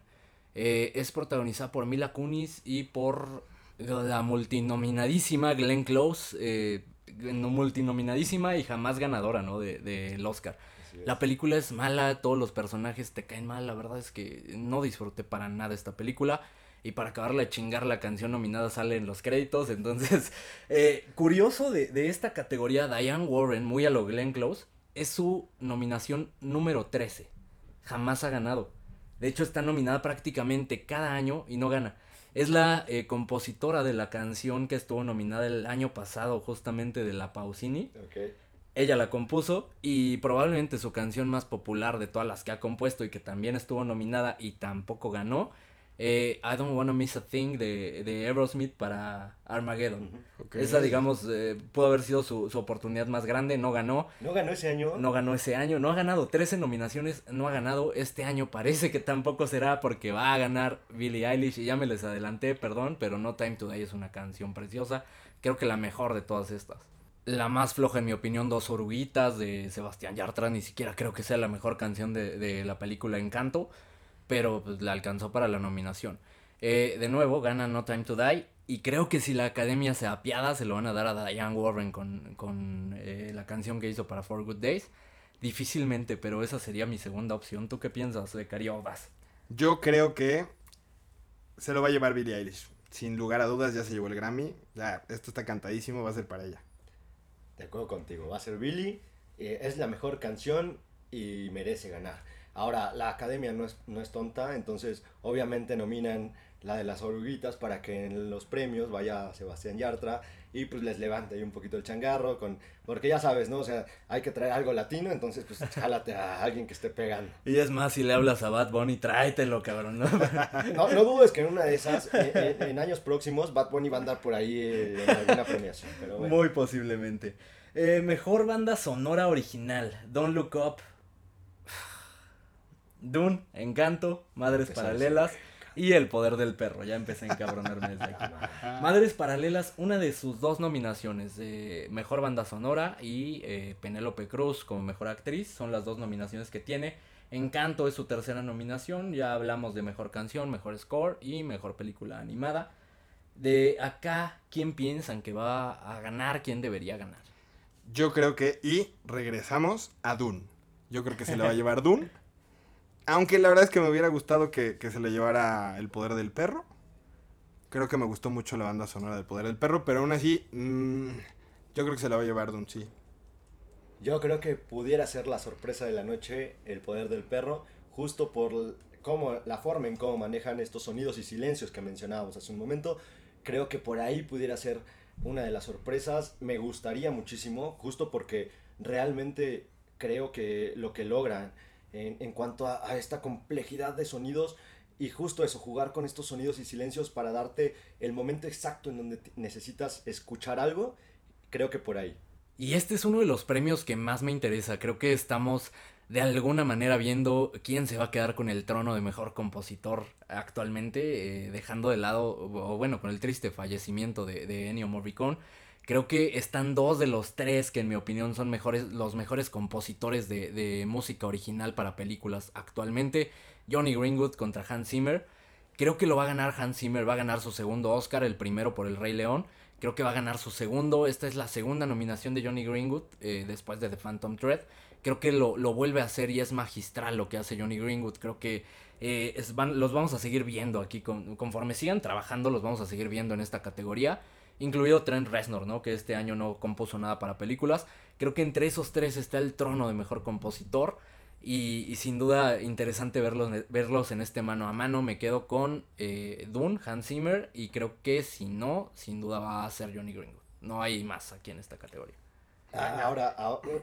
Eh, es protagonizada por Mila Kunis y por la multinominadísima Glenn Close, eh, no, multinominadísima y jamás ganadora, ¿no? De- del Oscar. La película es mala, todos los personajes te caen mal, la verdad es que no disfruté para nada esta película. y para acabarla de chingar la canción nominada sale en los créditos. Entonces, eh, curioso de, de esta categoría, Diane Warren, muy a lo Glenn Close, es su nominación número 13. Jamás ha ganado. De hecho, está nominada prácticamente cada año y no gana. Es la eh, compositora de la canción que estuvo nominada el año pasado, justamente de la Pausini. Ok. Ella la compuso y probablemente su canción más popular de todas las que ha compuesto y que también estuvo nominada y tampoco ganó. eh, I Don't Wanna Miss a Thing de, de Aerosmith para Armageddon. Ok. Esa, digamos, eh, pudo haber sido su, su oportunidad más grande, no ganó. ¿No ganó ese año? No ganó ese año, no ha ganado 13 nominaciones, no ha ganado este año, parece que tampoco será porque va a ganar Billie Eilish y ya me les adelanté, perdón, pero No Time to Die es una canción preciosa, creo que la mejor de todas estas. La más floja en mi opinión, Dos Oruguitas de Sebastián Yatra, ni siquiera creo que sea la mejor canción de, de la película Encanto, pero pues, la alcanzó para la nominación. Eh, de nuevo, gana No Time to Die. Y creo que si la academia se apiada, se lo van a dar a Diane Warren con, con eh, la canción que hizo para Four Good Days. Difícilmente, pero esa sería mi segunda opción. ¿Tú qué piensas de Cariodas? Yo creo que se lo va a llevar Billie Eilish. Sin lugar a dudas, ya se llevó el Grammy. Ya, esto está cantadísimo, va a ser para ella. De acuerdo contigo, va a ser Billy, eh, es la mejor canción y merece ganar. Ahora, la academia no es, no es tonta, entonces obviamente nominan la de las oruguitas para que en los premios vaya Sebastián Yartra y pues les levante ahí un poquito el changarro, con, porque ya sabes, ¿no? O sea, hay que traer algo latino, entonces pues jálate a alguien que esté pegando. Y es más, si le hablas a Bad Bunny, tráetelo, cabrón. ¿no? No, no dudes que en una de esas, eh, en, en años próximos, Bad Bunny va a andar por ahí eh, en alguna premiación. Pero bueno. Muy posiblemente. Eh, mejor banda sonora original. Don't Look Up. Dune, Encanto, Madres Empezamos. Paralelas y El Poder del Perro. Ya empecé a encabronarme desde aquí. Madres Paralelas, una de sus dos nominaciones de Mejor Banda Sonora y eh, Penélope Cruz como Mejor Actriz. Son las dos nominaciones que tiene. Encanto es su tercera nominación. Ya hablamos de Mejor Canción, Mejor Score y Mejor Película Animada. De acá, ¿quién piensan que va a ganar? ¿Quién debería ganar? Yo creo que. Y regresamos a Dune. Yo creo que se le va a llevar Dune. Aunque la verdad es que me hubiera gustado que, que se le llevara El Poder del Perro. Creo que me gustó mucho la banda sonora del Poder del Perro, pero aún así. mm, yo creo que se la va a llevar Dune. Yo creo que pudiera ser la sorpresa de la noche el poder del perro, justo por cómo, la forma en cómo manejan estos sonidos y silencios que mencionábamos hace un momento. Creo que por ahí pudiera ser una de las sorpresas. Me gustaría muchísimo, justo porque realmente creo que lo que logran en, cuanto a, esta complejidad de sonidos y justo eso, jugar con estos sonidos y silencios para darte el momento exacto en donde necesitas escuchar algo, creo que por ahí. Y este es uno de los premios que más me interesa. Creo que estamos de alguna manera viendo quién se va a quedar con el trono de mejor compositor actualmente, eh, dejando de lado, o bueno, con el triste fallecimiento de, de Ennio Morricone. Creo que están dos de los tres que en mi opinión son mejores, los mejores compositores de, música original para películas actualmente. Johnny Greenwood contra Hans Zimmer. Creo que lo va a ganar Hans Zimmer, va a ganar su segundo Oscar, el primero por El Rey León. Creo que va a ganar su segundo. Esta es la segunda nominación de Johnny Greenwood eh, después de The Phantom Thread. Creo que lo, lo vuelve a hacer y es magistral lo que hace Johnny Greenwood. Creo que eh, es- van- los vamos a seguir viendo aquí. con- conforme sigan trabajando, los vamos a seguir viendo en esta categoría. Incluido Trent Reznor, ¿no? Que este año no compuso nada para películas. Creo que entre esos tres está el trono de mejor compositor. Y, sin duda interesante verlos, verlos en este mano a mano. Me quedo con eh, Dune, Hans Zimmer. Y creo que si no, sin duda va a ser Johnny Greenwood. No hay más aquí en esta categoría. Ah, Ahora,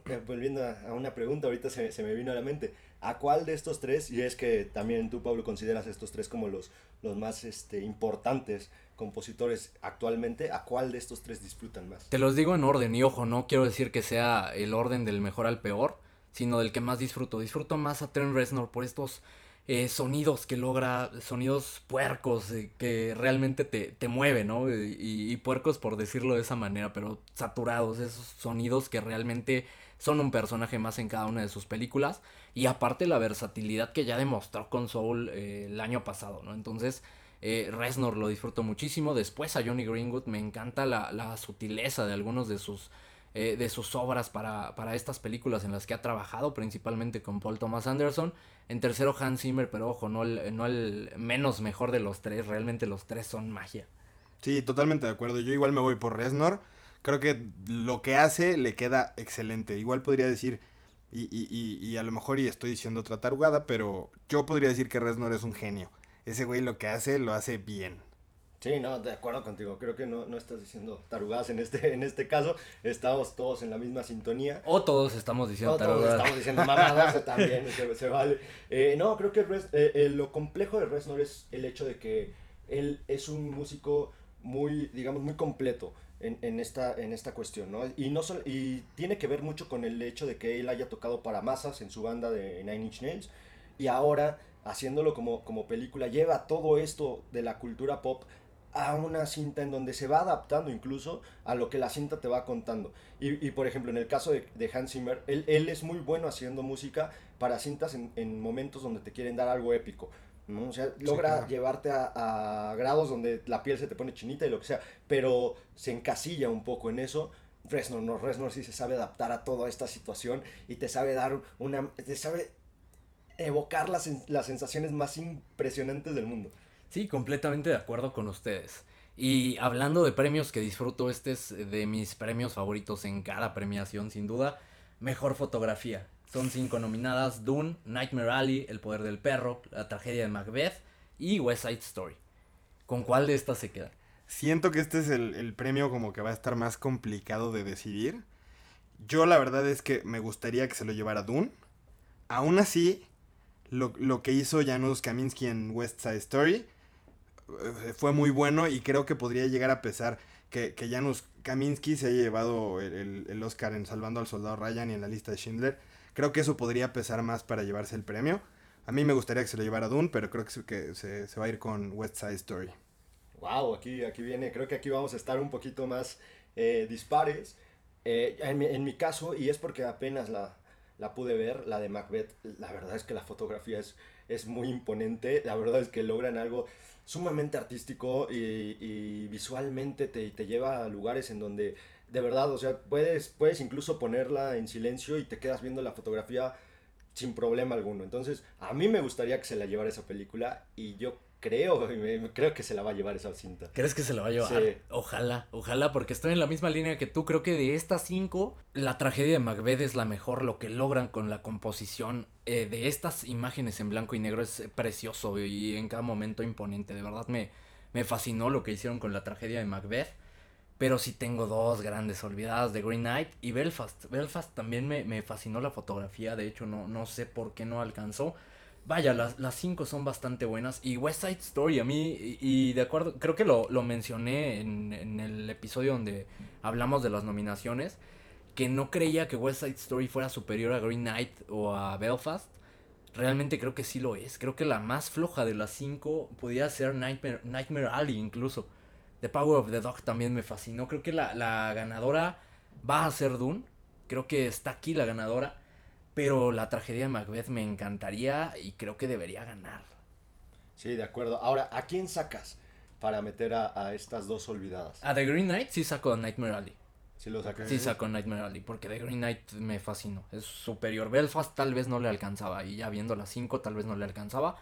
eh, volviendo a a una pregunta, ahorita se, se me vino a la mente. ¿A cuál de estos tres, y es que también tú, Pablo, consideras estos tres como los, los más este, importantes compositores actualmente, ¿a cuál de estos tres disfrutan más? Te los digo en orden. Y ojo, no quiero decir que sea el orden del mejor al peor. Sino del que más disfruto. Disfruto más a Trent Reznor por estos eh, sonidos que logra. Sonidos puercos eh, que realmente te, te mueven, ¿no? Y, y puercos por decirlo de esa manera. Pero saturados. Esos sonidos que realmente son un personaje más en cada una de sus películas. Y aparte la versatilidad que ya demostró con Soul eh, el año pasado, ¿no? Entonces, eh, Reznor lo disfruto muchísimo. Después a Johnny Greenwood me encanta la, la sutileza de algunos de sus eh, de sus obras para, para estas películas en las que ha trabajado, principalmente con Paul Thomas Anderson. En tercero, Hans Zimmer, pero ojo, no el, no el menos mejor de los tres, realmente los tres son magia. Sí, totalmente de acuerdo. Yo igual me voy por Reznor. Creo que lo que hace le queda excelente. Igual podría decir, y, y, y, a lo mejor y estoy diciendo otra tarugada, pero yo podría decir que Reznor es un genio. Ese güey lo que hace, lo hace bien. Sí, no, de acuerdo contigo. Creo que no, no estás diciendo tarugadas en este, en este caso. Estamos todos en la misma sintonía. O todos estamos diciendo No, todos tarugadas. estamos diciendo mamadas también, se, se vale. Eh, no, creo que eh, eh, lo complejo de Reznor es el hecho de que él es un músico muy, digamos, muy completo en, en esta, en esta cuestión, ¿no? Y, no sol- y tiene que ver mucho con el hecho de que él haya tocado para masas en su banda de Nine Inch Nails y ahora, haciéndolo como, como película, lleva todo esto de la cultura pop a una cinta en donde se va adaptando incluso a lo que la cinta te va contando. Y, y, por ejemplo, en el caso de, de Hans Zimmer, él, él es muy bueno haciendo música para cintas en, en momentos donde te quieren dar algo épico. ¿no? O sea, logra claro. llevarte a, a grados donde la piel se te pone chinita y lo que sea, pero se encasilla un poco en eso. Reznor no, Reznor sí se sabe adaptar a toda esta situación y te sabe dar una, te sabe evocar las, las sensaciones más impresionantes del mundo. Sí, completamente de acuerdo con ustedes. Y hablando de premios que disfruto, este es de mis premios favoritos en cada premiación, sin duda. Mejor fotografía. Son cinco nominadas: Dune, Nightmare Alley, El poder del perro, La tragedia de Macbeth y West Side Story. ¿Con cuál de estas se queda? Siento que este es el, el premio como que va a estar más complicado de decidir. Yo la verdad es que me gustaría que se lo llevara Dune. Aún así, lo, lo que hizo Janusz Kaminski en West Side Story eh, fue muy bueno y creo que podría llegar a pesar que, que Janusz Kaminski se haya llevado el, el- Oscar en Salvando al Soldado Ryan y en la lista de Schindler. Creo que eso podría pesar más para llevarse el premio. A mí me gustaría que se lo llevara Dune, pero creo que, se- que se, se va a ir con West Side Story. Wow, aquí, aquí viene, creo que aquí vamos a estar un poquito más eh, dispares. Eh, en, mi, en mi caso, y es porque apenas la, la pude ver, la de Macbeth, la verdad es que la fotografía es, muy imponente, la verdad es que logran algo sumamente artístico y, y visualmente te, te lleva a lugares en donde, de verdad, o sea, puedes, puedes incluso ponerla en silencio y te quedas viendo la fotografía sin problema alguno. Entonces, a mí me gustaría que se la llevara esa película y yo creo, creo que se la va a llevar esa cinta. ¿Crees que se lo va a llevar? Sí. Ojalá, ojalá, porque estoy en la misma línea que tú. Creo que de estas cinco, la tragedia de Macbeth es la mejor. Lo que logran con la composición eh, de estas imágenes en blanco y negro es precioso y en cada momento imponente. De verdad me, me fascinó lo que hicieron con la tragedia de Macbeth. Pero sí tengo dos grandes olvidadas de Green Knight y Belfast. Belfast también me, me fascinó la fotografía. De hecho, no, no sé por qué no alcanzó. Vaya, las, las cinco son bastante buenas. Y West Side Story, a mí, y, de acuerdo, creo que lo, lo mencioné en, en el episodio donde hablamos de las nominaciones, que no creía que West Side Story fuera superior a Green Knight o a Belfast. Realmente creo que sí lo es. Creo que la más floja de las cinco podía ser Nightmare, Nightmare Alley incluso. The Power of the Dog también me fascinó. Creo que la, la ganadora va a ser Dune. Creo que está aquí la ganadora. Pero la tragedia de Macbeth me encantaría y creo que debería ganar. Sí, de acuerdo. Ahora, ¿a quién sacas para meter a, a estas dos olvidadas? A The Green Knight sí sacó Nightmare Alley. Si lo sacas. Sí sacó Nightmare Alley porque The Green Knight me fascinó. Es superior. Belfast tal vez no le alcanzaba y ya viendo las 5 tal vez no le alcanzaba.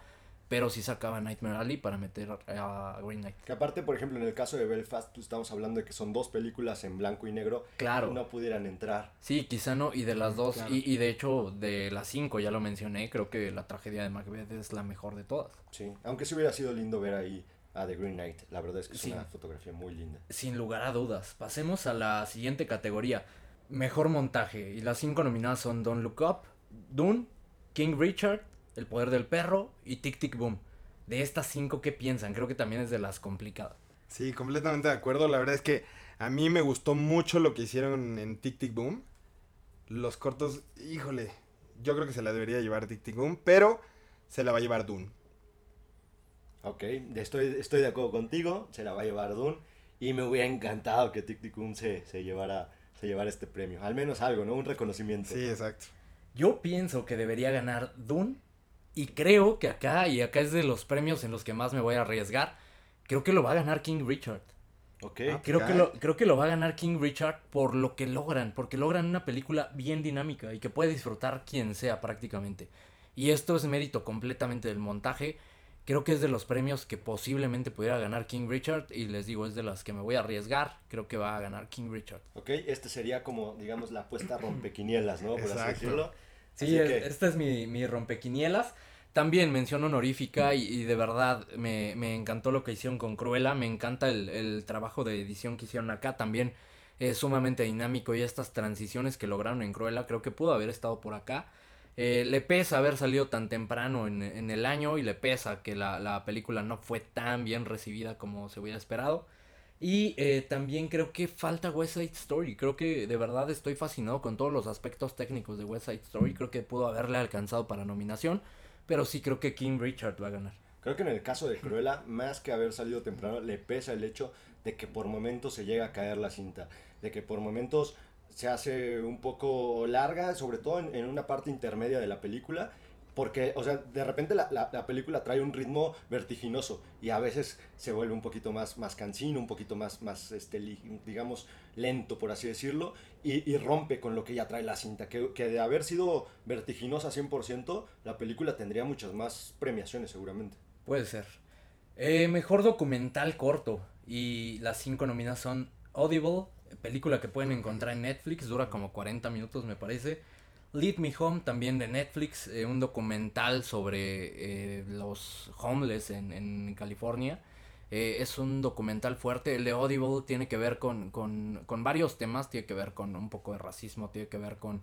Pero sí sacaba Nightmare Alley para meter a Green Knight. Que aparte, por ejemplo, en el caso de Belfast, pues estamos hablando de que son dos películas en blanco y negro. Claro. No pudieran entrar. Sí, quizá no. Y de las dos, claro. y, y de hecho de las 5 ya lo mencioné, creo que la tragedia de Macbeth es la mejor de todas. Sí. Aunque sí hubiera sido lindo ver ahí a The Green Knight. La verdad es que es Sí. una fotografía muy linda. Sin lugar a dudas. Pasemos a la siguiente categoría. Mejor montaje. Y las cinco nominadas son Don't Look Up, Dune, King Richard, El Poder del Perro y Tic Tic Boom. De estas cinco, ¿qué piensan? Creo que también es de las complicadas. Sí, completamente de acuerdo. La verdad es que a mí me gustó mucho lo que hicieron en Tic Tic Boom. Los cortos, híjole, yo creo que se la debería llevar Tic Tic Boom, pero se la va a llevar Dune. Ok, estoy, estoy de acuerdo contigo. Se la va a llevar Dune. Y me hubiera encantado que Tic Tic Boom se, se, llevara, se llevara este premio. Al menos algo, ¿no? Un reconocimiento. Sí, exacto. Yo pienso que debería ganar Dune. Y creo que acá, y acá es de los premios en los que más me voy a arriesgar, creo que lo va a ganar King Richard. Ok. Ah, Creo que, lo, creo que lo va a ganar King Richard por lo que logran, porque logran una película bien dinámica y que puede disfrutar quien sea prácticamente. Y esto es mérito completamente del montaje. Creo que es de los premios que posiblemente pudiera ganar King Richard y les digo, es de las que me voy a arriesgar. Creo que va a ganar King Richard. Ok, este sería como, digamos, la apuesta rompequinielas, ¿no? Por así decirlo. Sí, Así es- que- esta es mi, mi rompequinielas. También mención honorífica y, de verdad me, me encantó lo que hicieron con Cruella. Me encanta el, el trabajo de edición que hicieron acá. También es sumamente dinámico y estas transiciones que lograron en Cruella creo que pudo haber estado por acá. Eh, le pesa haber salido tan temprano en, en el año y le pesa que la, la película no fue tan bien recibida como se hubiera esperado. Y eh, también creo que falta West Side Story. Creo que de verdad estoy fascinado con todos los aspectos técnicos de West Side Story. Creo que pudo haberle alcanzado para nominación. Pero sí creo que King Richard va a ganar. Creo que en el caso de Cruella, más que haber salido temprano, le pesa el hecho de que por momentos se llega a caer la cinta, de que por momentos se hace un poco larga, sobre todo en, una parte intermedia de la película, porque, o sea, de repente la, la- la película trae un ritmo vertiginoso y a veces se vuelve un poquito más, más cansino, un poquito más, más este, digamos, lento, por así decirlo, y, rompe con lo que ya trae la cinta, que, de haber sido vertiginosa 100%, la película tendría muchas más premiaciones seguramente. Puede ser. Eh, mejor documental corto. Y las cinco nominadas son Audible, película que pueden encontrar en Netflix, dura como 40 minutos me parece. Lead Me Home, también de Netflix, eh, un documental sobre eh, los homeless en California. Eh, es un documental fuerte. El de Audible tiene que ver con, con, con varios temas. Tiene que ver con un poco de racismo, tiene que ver con,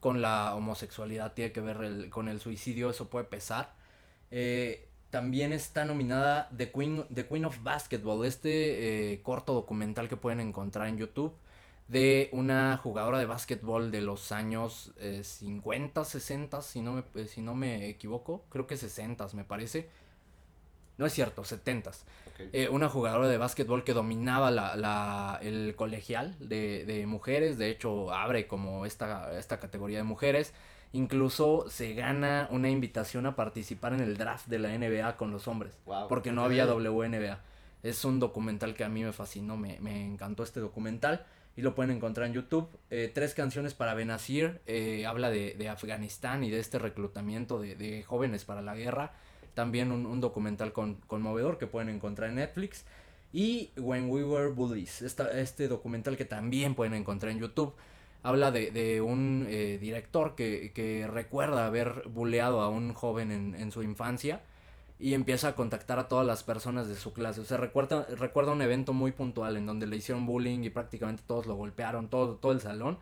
con la homosexualidad, tiene que ver con el suicidio. Eso puede pesar. Eh, también está nominada The Queen, The Queen of Basketball, este eh, corto documental que pueden encontrar en YouTube de una jugadora de básquetbol de los años eh, 50, 60, si no, me, si no me equivoco, creo que 60 me parece. No es cierto, 70. Eh, una jugadora de básquetbol que dominaba la, la- el colegial de, de mujeres, de hecho abre como esta, esta categoría de mujeres. Incluso se gana una invitación a participar en el draft de la NBA con los hombres. Wow. Porque no había WNBA. Es un documental que a mí me fascinó, me, me encantó este documental. Y lo pueden encontrar en YouTube. Eh, tres canciones para Benazir. eh, habla de, de Afganistán y de este reclutamiento de, de jóvenes para la guerra. También un, un documental con- conmovedor que pueden encontrar en Netflix. Y When We Were Bullies. esta- este documental que también pueden encontrar en YouTube. Habla de, de un eh, director que, que recuerda haber buleado a un joven en, en su infancia y empieza a contactar a todas las personas de su clase. O sea, recuerda, recuerda un evento muy puntual en donde le hicieron bullying y prácticamente todos lo golpearon, todo, todo el salón,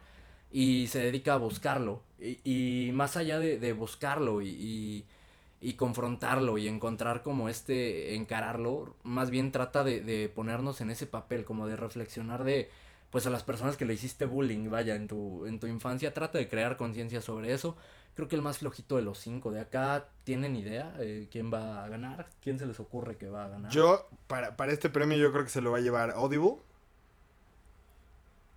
y se dedica a buscarlo. Y, y más allá de, de buscarlo y, y, y confrontarlo y encontrar como este, encararlo, más bien trata de, de ponernos en ese papel, como de reflexionar de, pues a las personas que le hiciste bullying, vaya, en tu, en tu infancia, trata de crear conciencia sobre eso. Creo que el más flojito de los cinco de acá, ¿tienen idea eh, quién va a ganar? ¿Quién se les ocurre que va a ganar? Yo, para, para este premio, yo creo que se lo va a llevar Audible.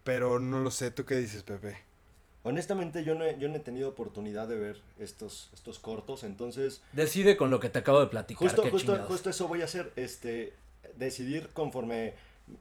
Pero no lo sé. ¿Tú qué dices, Pepe? Honestamente, yo no, he, yo no he tenido oportunidad de ver estos, estos cortos, entonces Decide con lo que te acabo de platicar. justo, justo, justo eso voy a hacer, este, decidir conforme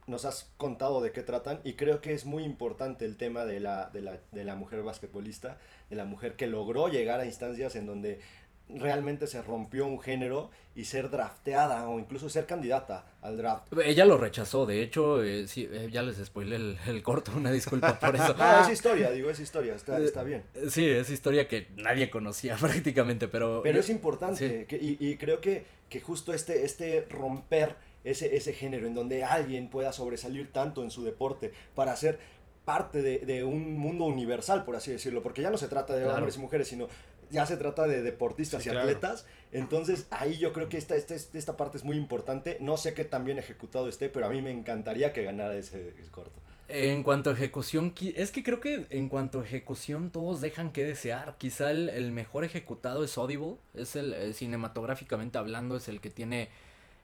nos has contado de qué tratan y creo que es muy importante el tema de la, de la, de la mujer basquetbolista, de la mujer que logró llegar a instancias en donde realmente se rompió un género y ser drafteada o incluso ser candidata al draft. Ella lo rechazó, de hecho, eh, sí, eh, ya les spoilé el, el corto, una disculpa por eso. Ah, es historia, digo, es historia, está, está bien. Eh, Sí, es historia que nadie conocía prácticamente, pero... Pero es importante Sí. que- y, y creo que, que justo este, este romper ese, ese género en donde alguien pueda sobresalir tanto en su deporte para ser parte de, de un mundo universal, por así decirlo, porque ya no se trata de Claro. hombres y mujeres, sino ya se trata de deportistas Sí, y claro. atletas. Entonces ahí yo creo que esta, esta, esta parte es muy importante. No sé qué tan bien ejecutado esté, pero a mí me encantaría que ganara ese, ese corto. En cuanto a ejecución, es que creo que en cuanto a ejecución todos dejan que desear. Quizá el, el mejor ejecutado es Audible, es el eh, cinematográficamente hablando, es el que tiene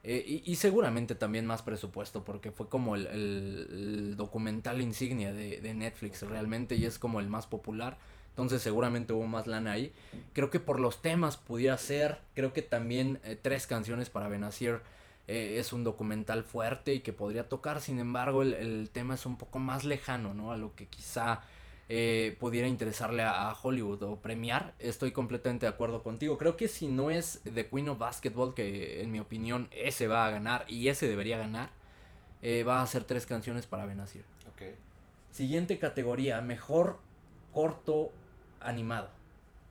eh, y, y seguramente también más presupuesto porque fue como el, el- el documental insignia de, de Netflix realmente y es como el más popular. Entonces seguramente hubo más lana ahí. Creo que por los temas pudiera ser. Creo que también eh, tres canciones para Benazir eh, es un documental fuerte y que podría tocar, sin embargo el, el tema es un poco más lejano, ¿no? A lo que quizá eh, pudiera interesarle a, a Hollywood o premiar, estoy completamente de acuerdo contigo. Creo que si no es The Queen of Basketball, que en mi opinión ese va a ganar y ese debería ganar, va a ser tres canciones para Benazir. Ok. Siguiente categoría, mejor corto animado.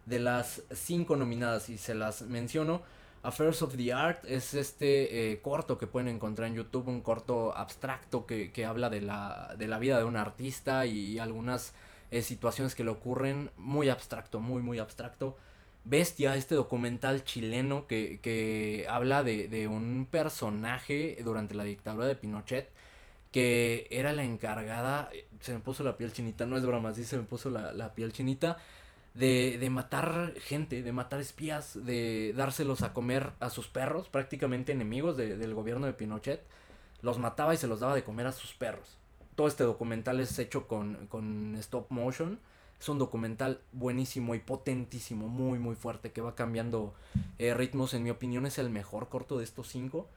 De las cinco nominadas, y se las menciono, Affairs of the Art es este eh, corto que pueden encontrar en YouTube, un corto abstracto que, que habla de la, de la vida de un artista y, algunas eh, situaciones que le ocurren, muy abstracto, muy, muy abstracto. Bestia, este documental chileno que, que habla de, de un personaje durante la dictadura de Pinochet que era la encargada, eh, se me puso la piel chinita, no es broma, sí se me puso la, la piel chinita, de, de matar gente, de matar espías, de dárselos a comer a sus perros, prácticamente enemigos de- del gobierno de Pinochet, los mataba y se los daba de comer a sus perros. Todo este documental es hecho con, con stop motion. Es un documental buenísimo y potentísimo, muy muy fuerte, que va cambiando eh, ritmos. En mi opinión es el mejor corto de estos cinco.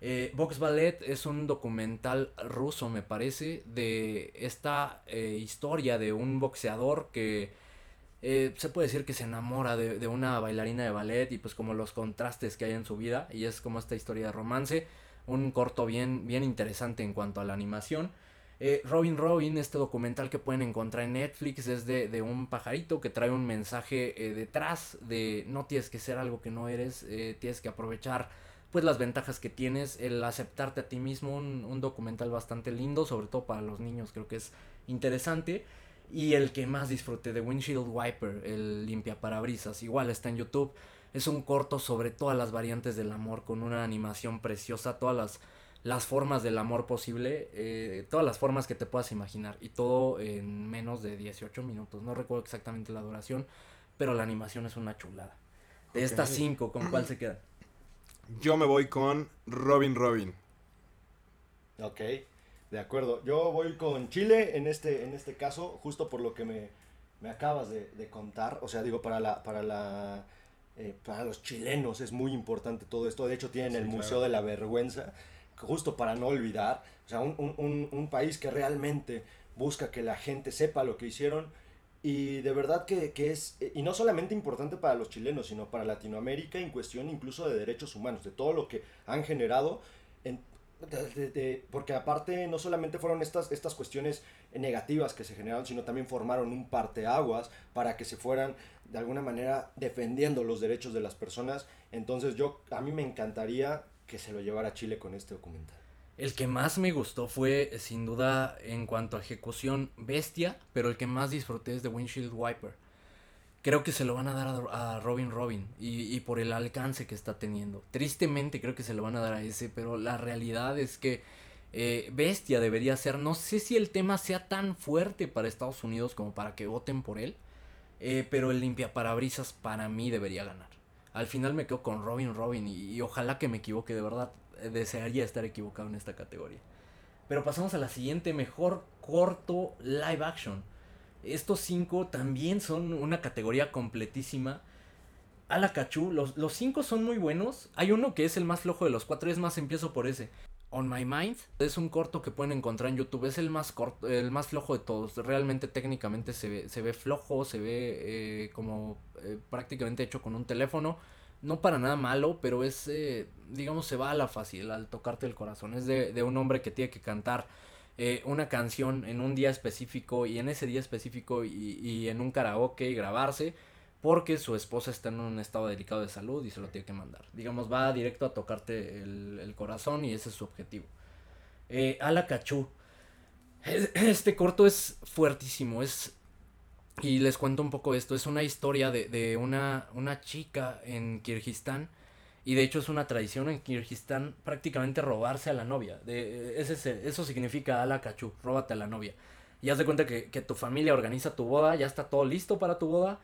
Eh, Vox Ballet es un documental ruso, me parece, de esta eh, historia de un boxeador que eh, se puede decir que se enamora de, de una bailarina de ballet y pues como los contrastes que hay en su vida y es como esta historia de romance, un corto bien, bien interesante en cuanto a la animación. Eh, Robin Robin, este documental que pueden encontrar en Netflix, es de, de un pajarito que trae un mensaje eh, detrás de no tienes que ser algo que no eres, tienes que aprovechar pues las ventajas que tienes, el aceptarte a ti mismo, un, un documental bastante lindo, sobre todo para los niños, creo que es interesante. Y el que más disfruté de Windshield Wiper, el limpia parabrisas, igual está en YouTube. Es un corto sobre todas las variantes del amor, con una animación preciosa, todas las, las formas del amor posible, eh, todas las formas que te puedas imaginar. Y todo en menos de 18 minutos. No recuerdo exactamente la duración, pero la animación es una chulada. De estas cinco, ¿con cuál se quedan? Yo me voy con Robin Robin. Ok, de acuerdo. Yo voy con Chile en este, en este caso, justo por lo que me, me acabas de, de contar. O sea, digo, para la, para la, eh, para los chilenos es muy importante todo esto. De hecho, tienen Sí, el claro. Museo de la Vergüenza, justo para no olvidar. O sea, un, un- un- país que realmente busca que la gente sepa lo que hicieron. Y de verdad que, que es, y no solamente importante para los chilenos, sino para Latinoamérica en cuestión incluso de derechos humanos, de todo lo que han generado en, porque aparte no solamente fueron estas, estas cuestiones negativas que se generaron, sino también formaron un parteaguas para que se fueran de alguna manera defendiendo los derechos de las personas. Entonces yo, a mí me encantaría que se lo llevara Chile con este documental. El que más me gustó fue, eh, sin duda, en cuanto a ejecución, Bestia, pero el que más disfruté es de Windshield Wiper. Creo que se lo van a dar a, Robin Robin y, y por el alcance que está teniendo. Tristemente creo que se lo van a dar a ese, pero la realidad es que eh, Bestia debería ser, no sé si el tema sea tan fuerte para Estados Unidos como para que voten por él, eh, pero el limpiaparabrisas para mí debería ganar. Al final me quedo con Robin Robin y, y ojalá que me equivoque, de verdad eh, desearía estar equivocado en esta categoría. Pero pasamos a la siguiente, mejor corto live action. Estos cinco también son una categoría completísima. A la cachú, los, los cinco son muy buenos. Hay uno que es el más flojo de los cuatro, es más, empiezo por ese. On My Mind es un corto que pueden encontrar en YouTube. Es el más corto, el más flojo de todos. Realmente técnicamente se ve, se ve flojo, se ve eh, como eh, prácticamente hecho con un teléfono. No para nada malo, pero es, eh, digamos, se va a la fácil al tocarte el corazón. Es de, de un hombre que tiene que cantar eh, una canción en un día específico y en ese día específico y, en un karaoke y grabarse porque su esposa está en un estado delicado de salud y se lo tiene que mandar. Digamos, va directo a tocarte el, corazón y ese es su objetivo. Eh, Ala Cachú. Es- Este corto es fuertísimo, es... Y les cuento un poco esto, es una historia de, de una, una chica en Kirguistán y de hecho es una tradición en Kirguistán prácticamente robarse a la novia. De, ese, es- eso significa ala cachú, róbate a la novia. Y haz de cuenta que, que tu familia organiza tu boda, ya está todo listo para tu boda,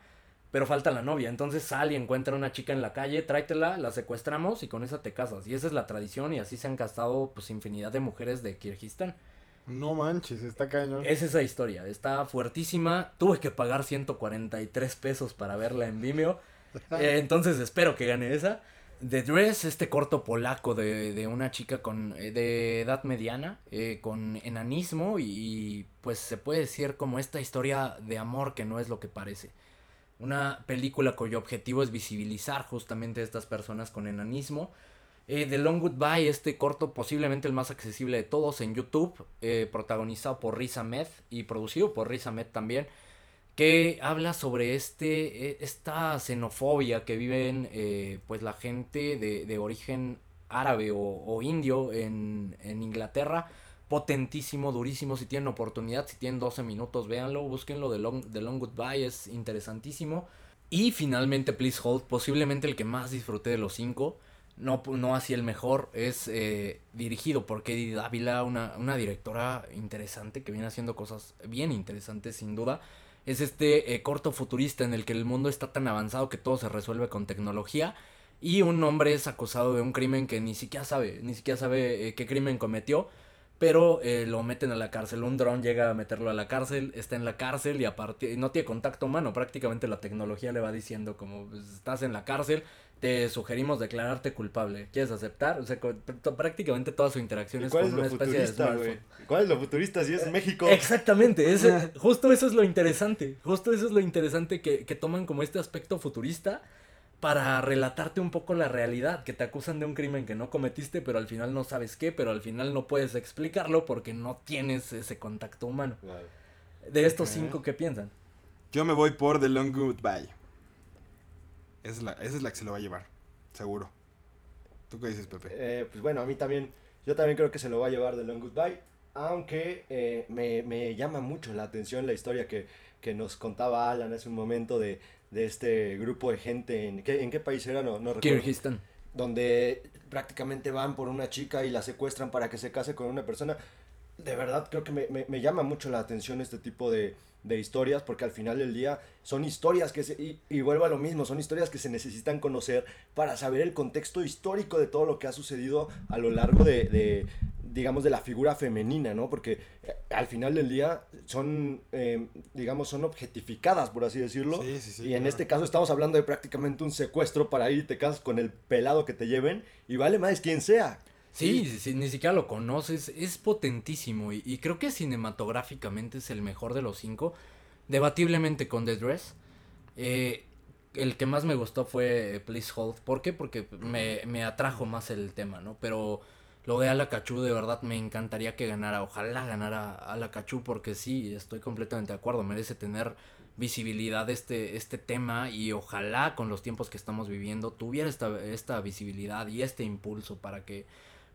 pero falta la novia. Entonces sale y encuentra una chica en la calle, tráetela, la secuestramos y con esa te casas. Y esa es la tradición y así se han casado pues infinidad de mujeres de Kirguistán. No manches, está cañón. Es esa historia, está fuertísima. Tuve que pagar 143 pesos para verla en Vimeo. Eh, entonces espero que gane esa. The Dress, este corto polaco de, de una chica con eh, de edad mediana, eh, con enanismo y, pues se puede decir como esta historia de amor que no es lo que parece. Una película cuyo objetivo es visibilizar justamente a estas personas con enanismo. Eh, The Long Goodbye, este corto posiblemente el más accesible de todos en YouTube, protagonizado por Riz Ahmed y producido por Riz Ahmed también que habla sobre este, eh, esta xenofobia que viven eh, pues la gente de, de origen árabe o, o indio en, en, Inglaterra. Potentísimo, durísimo. Si tienen oportunidad, si tienen 12 minutos, véanlo, búsquenlo. The Long, The Long Goodbye es interesantísimo. Y finalmente, Please Hold, posiblemente el que más disfruté de los cinco. No, no así el mejor, es eh, dirigido por Katie Dávila, una, una directora interesante que viene haciendo cosas bien interesantes sin duda es este eh, corto futurista en el que el mundo está tan avanzado que todo se resuelve con tecnología y un hombre es acusado de un crimen que ni siquiera sabe, ni siquiera sabe eh, qué crimen cometió, pero eh, lo meten a la cárcel. Un dron llega a meterlo a la cárcel, está en la cárcel y aparte no tiene contacto humano, prácticamente la tecnología le va diciendo como pues, estás en la cárcel, te sugerimos declararte culpable. ¿Quieres aceptar? O sea, prácticamente toda su interacción es con una especie de smartphone. ¿Cuál es lo futurista si es Eh, México? Exactamente, es, justo eso es lo interesante. Justo eso es lo interesante que, que, toman como este aspecto futurista para relatarte un poco la realidad, que te acusan de un crimen que no cometiste, pero al final no sabes qué, pero al final no puedes explicarlo porque no tienes ese contacto humano. Wow. De estos okay. cinco, ¿qué piensan? Yo me voy por The Long Goodbye. Esa es, la, esa es la que se lo va a llevar, seguro. ¿Tú qué dices, Pepe? Eh, pues bueno, a mí también, yo también creo que se lo va a llevar The Long Goodbye, aunque eh, me, me, llama mucho la atención la historia que, que nos contaba Alan hace un momento de, de este grupo de gente, ¿en qué, en qué país era? No, no recuerdo. Kirguistán. Donde prácticamente van por una chica y la secuestran para que se case con una persona. De verdad, creo que me, me, me llama mucho la atención este tipo de, de historias porque al final del día son historias que se, y, y, vuelvo a lo mismo, son historias que se necesitan conocer para saber el contexto histórico de todo lo que ha sucedido a lo largo de, de digamos, de la figura femenina, ¿no? Porque eh, al final del día son, eh, digamos, son objetificadas, por así decirlo. Sí, sí, sí, y en este caso estamos hablando de prácticamente un secuestro para ir y te casas con el pelado que te lleven y vale más quien sea. Sí, sí, sí, ni siquiera lo conoces, es potentísimo y, y, creo que cinematográficamente es el mejor de los cinco, debatiblemente con The Dress. Eh, el que más me gustó fue Please Hold, ¿por qué? Porque me, me atrajo más el tema, ¿no? Pero lo de Alakachu de verdad me encantaría que ganara, ojalá ganara Alakachu porque sí, estoy completamente de acuerdo, merece tener visibilidad este, este tema y ojalá con los tiempos que estamos viviendo tuviera esta, esta visibilidad y este impulso para que